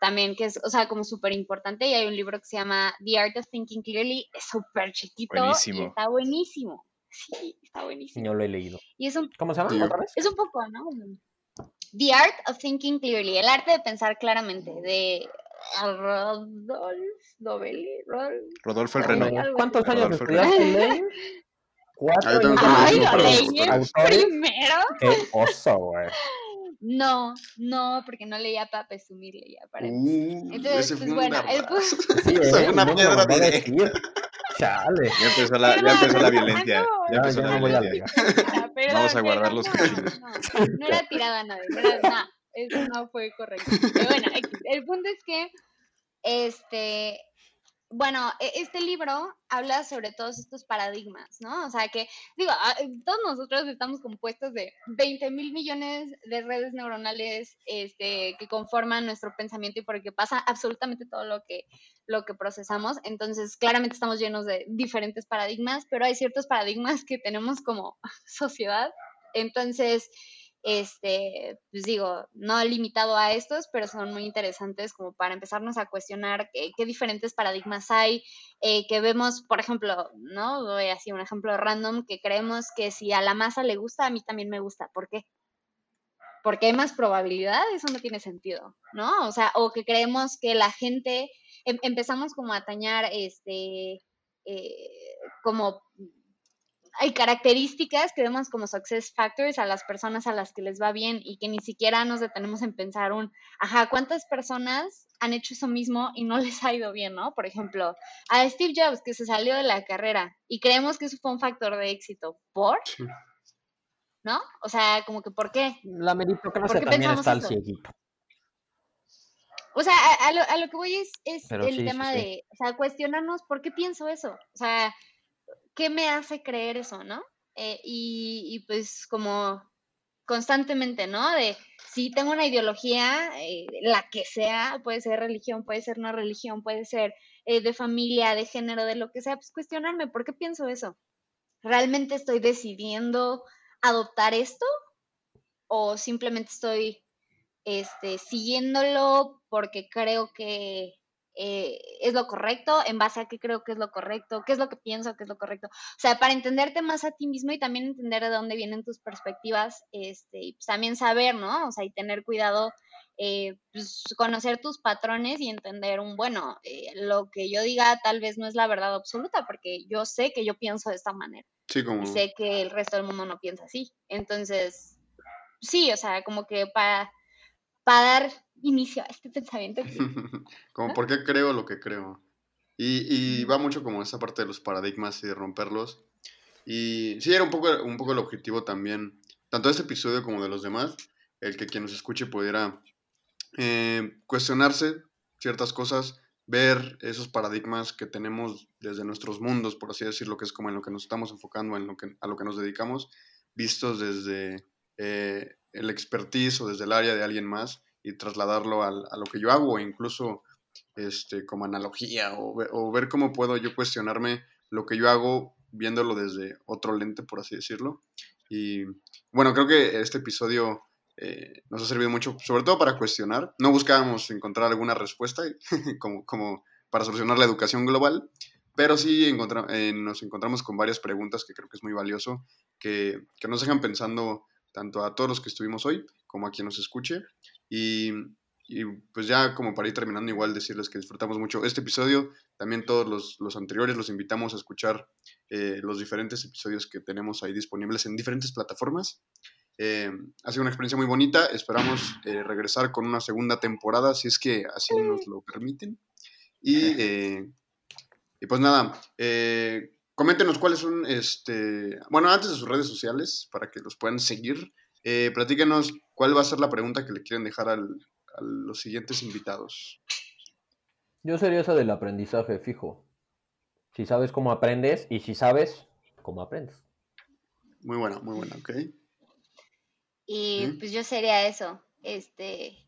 También que es, o sea, como súper importante. Y hay un libro que se llama The Art of Thinking Clearly. Es súper chiquito y está buenísimo. Sí, está buenísimo. No lo he leído. Y es un, ¿Cómo se llama? Sí. ¿Otra vez? es un poco, ¿no? The Art of Thinking Clearly. El arte de pensar claramente. De Rodolphe Dovelli. Rodolfo el Reno. ¿Cuántos años Rodolfo estudiaste? Cuatro primero. Qué oso, güey. No, no, porque no leía para presumir, leía para... Uh, Entonces, pues, bueno, el Sí, eh, una piedra decir. Chale. Ya empezó la, ya empezó la violencia. Ya empezó la Vamos a guardar los no, cuchillos. No, no era tirada no era, no, eso no fue correcto. Pero bueno, el punto es que, este, bueno, e- este libro habla sobre todos estos paradigmas, ¿no? O sea que, digo, todos nosotros estamos compuestos de 20 mil millones de redes neuronales este, que conforman nuestro pensamiento y por el que pasa absolutamente todo lo que, lo que procesamos. Entonces, claramente estamos llenos de diferentes paradigmas, pero hay ciertos paradigmas que tenemos como sociedad. Entonces, este, pues digo, no limitado a estos, pero son muy interesantes como para empezarnos a cuestionar qué, diferentes paradigmas hay, eh, que vemos, por ejemplo, ¿no? Voy así un ejemplo random, que creemos que si a la masa le gusta, a mí también me gusta. ¿Por qué? Porque hay más probabilidad, eso no tiene sentido, ¿no? O sea, o que creemos que la gente, em- empezamos como a tañar, este, eh, como hay características que vemos como success factors a las personas a las que les va bien y que ni siquiera nos detenemos en pensar un, ajá, ¿cuántas personas han hecho eso mismo y no les ha ido bien, ¿no? Por ejemplo, a Steve Jobs que se salió de la carrera y creemos que eso fue un factor de éxito. ¿Por? Sí. ¿no? O sea, como que ¿por qué? La meritocracia ¿Por qué también pensamos está al cieguito. O sea, a, a lo, a lo que voy es, es el sí, sí, tema sí. de, o sea, cuestionarnos por qué pienso eso. O sea, ¿qué me hace creer eso, no? Eh, y, pues como constantemente, ¿no? De si tengo una ideología, eh, la que sea, puede ser religión, puede ser no religión, puede ser eh, de familia, de género, de lo que sea, pues cuestionarme, ¿por qué pienso eso? ¿Realmente estoy decidiendo adoptar esto? ¿O simplemente estoy este, siguiéndolo porque creo que eh, es lo correcto, en base a qué creo que es lo correcto, qué es lo que pienso que es lo correcto. O sea, para entenderte más a ti mismo y también entender de dónde vienen tus perspectivas, este, y pues también saber, ¿no? O sea, y tener cuidado, eh, pues, conocer tus patrones y entender un, bueno, eh, lo que yo diga tal vez no es la verdad absoluta, porque yo sé que yo pienso de esta manera Sí, como... y sé que el resto del mundo no piensa así. Entonces, sí, o sea, como que para, para dar inicio a este pensamiento. que- como por qué creo lo que creo. Y, y va mucho como esa parte de los paradigmas y de romperlos. Y sí, era un poco, un poco el objetivo también, tanto de este episodio como de los demás, el que quien nos escuche pudiera eh, cuestionarse ciertas cosas, ver esos paradigmas que tenemos desde nuestros mundos, por así decirlo, que es como en lo que nos estamos enfocando, en lo que, a lo que nos dedicamos, vistos desde eh, el expertise o desde el área de alguien más y trasladarlo al- a lo que yo hago, incluso este, como analogía, o, o ver cómo puedo yo cuestionarme lo que yo hago viéndolo desde otro lente, por así decirlo. Y bueno, creo que este episodio eh, nos ha servido mucho, sobre todo para cuestionar. No buscábamos encontrar alguna respuesta como, como para solucionar la educación global, pero sí encontra- eh, nos encontramos con varias preguntas que creo que es muy valioso, que, que nos dejan pensando tanto a todos los que estuvimos hoy como a quien nos escuche. Y, y pues ya como para ir terminando, igual decirles que disfrutamos mucho este episodio, también todos los, los anteriores, los invitamos a escuchar eh, los diferentes episodios que tenemos ahí disponibles en diferentes plataformas. Eh, ha sido una experiencia muy bonita, esperamos eh, regresar con una segunda temporada, si es que así nos lo permiten. Y, eh, y pues nada, coméntenos cuáles son, este, bueno, antes de sus redes sociales, para que los puedan seguir, eh, platíquenos cuál va a ser la pregunta que le quieren dejar al, a los siguientes invitados. Yo sería esa del aprendizaje fijo. Si sabes cómo aprendes y si sabes cómo aprendes. Muy buena, muy buena, ok. Y pues yo sería eso, este,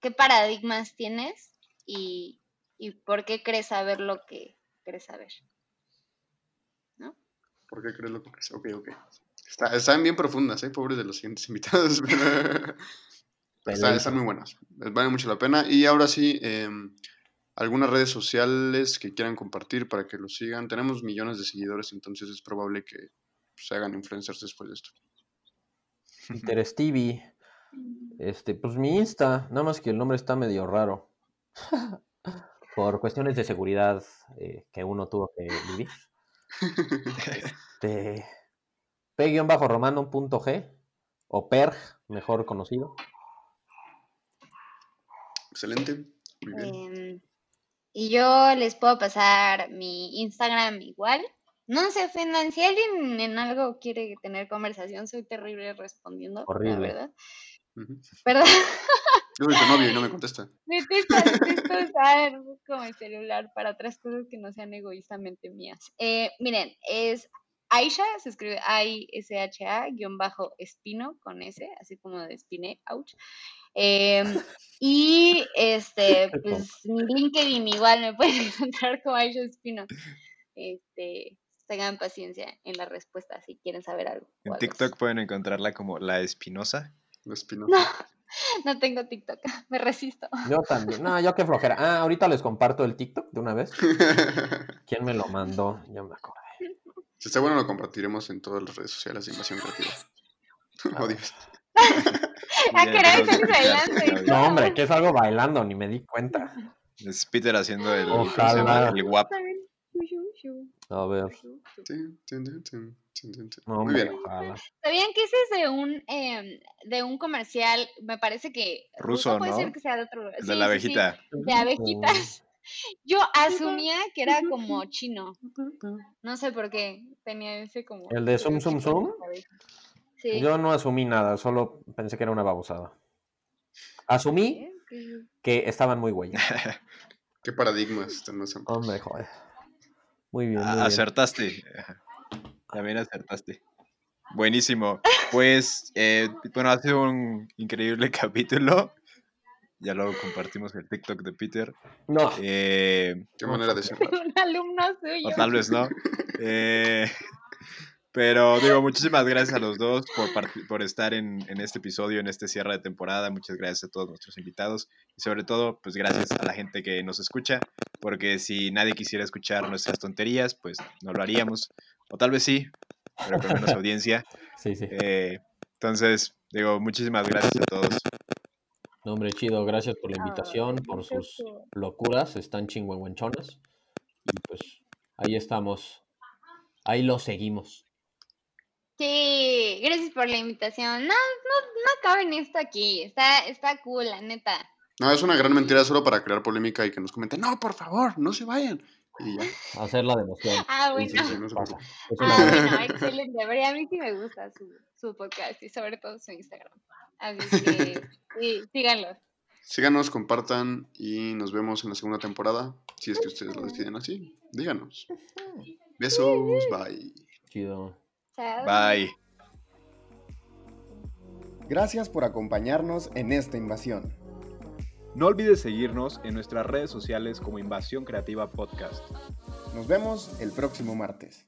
¿qué paradigmas tienes y, y por qué crees saber lo que crees saber? ¿Por qué crees lo que crees? Ok, ok. Está- están bien profundas, ¿eh? Pobres de los siguientes invitados. pero- pero están, están muy buenas. Les vale mucho la pena. Y ahora sí, em, algunas redes sociales que quieran compartir para que los sigan. Tenemos millones de seguidores, entonces es probable que se hagan influencers después de esto. Peter Stevie. Este, pues mi Insta, nada más que el nombre está medio raro. Por cuestiones de seguridad eh, que uno tuvo que vivir. Este, P-romano.g o PERG, mejor conocido. Excelente. Muy bien. Em, y yo les puedo pasar mi Instagram igual. No se ofendan, si alguien en algo quiere tener conversación, soy terrible respondiendo, la Horrible. verdad. Ujú. Perdón. Yo soy su novio y no me contesta. Detesto, detesto usar como el celular para otras cosas que no sean egoístamente mías. Eh, miren, es Aisha, se escribe I-S-H-A, guion bajo Espino, con S, así como de Espine, ouch. Em, y este, pues mi LinkedIn igual me pueden encontrar como Aisha Espino. Este, tengan paciencia en la respuesta si quieren saber algo. En TikTok pueden encontrarla como La Espinosa. La espinosa. No, no tengo TikTok, me resisto. Yo también. No, yo qué flojera. Ah, ahorita les comparto el TikTok de una vez. ¿Quién me lo mandó? Ya me acordé. Si está bueno, lo compartiremos en todas las redes sociales de Invasión Creativa. Ah, Oh, Dios. Escuchar, bailando. No, hombre, que es algo bailando, ni me di cuenta. Es Peter haciendo el. Ojalá. el guap. A ver. No, Muy bien. ojalá. ¿Sabían que ese es de un em, de un comercial? Me parece que Ruso, puede ¿no? ser que sea de otro. Sí, de la sí, sí, abejita. de abejitas. Yo asumía que era como chino. No sé por qué tenía ese como. ¿El de Zoom, Zoom, Zoom? Sí. Yo no asumí nada, solo pensé que era una babosada. Asumí que estaban muy güeyes. ¿Qué paradigmas están más amplios? Hombre, joder. Muy bien, muy Ah, bien. Acertaste. Ajá. También acertaste. Buenísimo. Pues, eh, bueno, ha sido un increíble capítulo. Ya luego compartimos el TikTok de Peter. No, Eh, ¿Qué manera de cerrar? Un alumno suyo. o tal vez no. Eh, pero digo, muchísimas gracias a los dos por, por estar en, en este episodio, en este cierre de temporada. Muchas gracias a todos nuestros invitados. Y sobre todo, pues gracias a la gente que nos escucha. Porque si nadie quisiera escuchar nuestras tonterías, pues no lo haríamos. O tal vez sí, pero con menos audiencia. sí, sí. Eh, entonces, digo, muchísimas gracias a todos. No, hombre, chido, gracias por la invitación, Ay, por sus cool. locuras, están chingüengüenchonas. Y pues ahí estamos. Ahí lo seguimos. Sí, gracias por la invitación. No, no, no caben esto aquí. Está, está cool, la neta. No, es una gran mentira solo para crear polémica y que nos comenten, no, por favor, no se vayan. Y ya. Hacerla de emoción. Ah, Sí, sí, bueno. sí, no Ah, bueno, excelente. A mí sí me gusta su, su podcast y sobre todo su Instagram. Así que sí, síganlo. Síganos, compartan y nos vemos en la segunda temporada. Si es que ustedes lo deciden así, díganos. Besos, bye. Chido. Chao. Bye. Gracias por acompañarnos en esta invasión. No olvides seguirnos en nuestras redes sociales como Invasión Creativa Podcast. Nos vemos el próximo martes.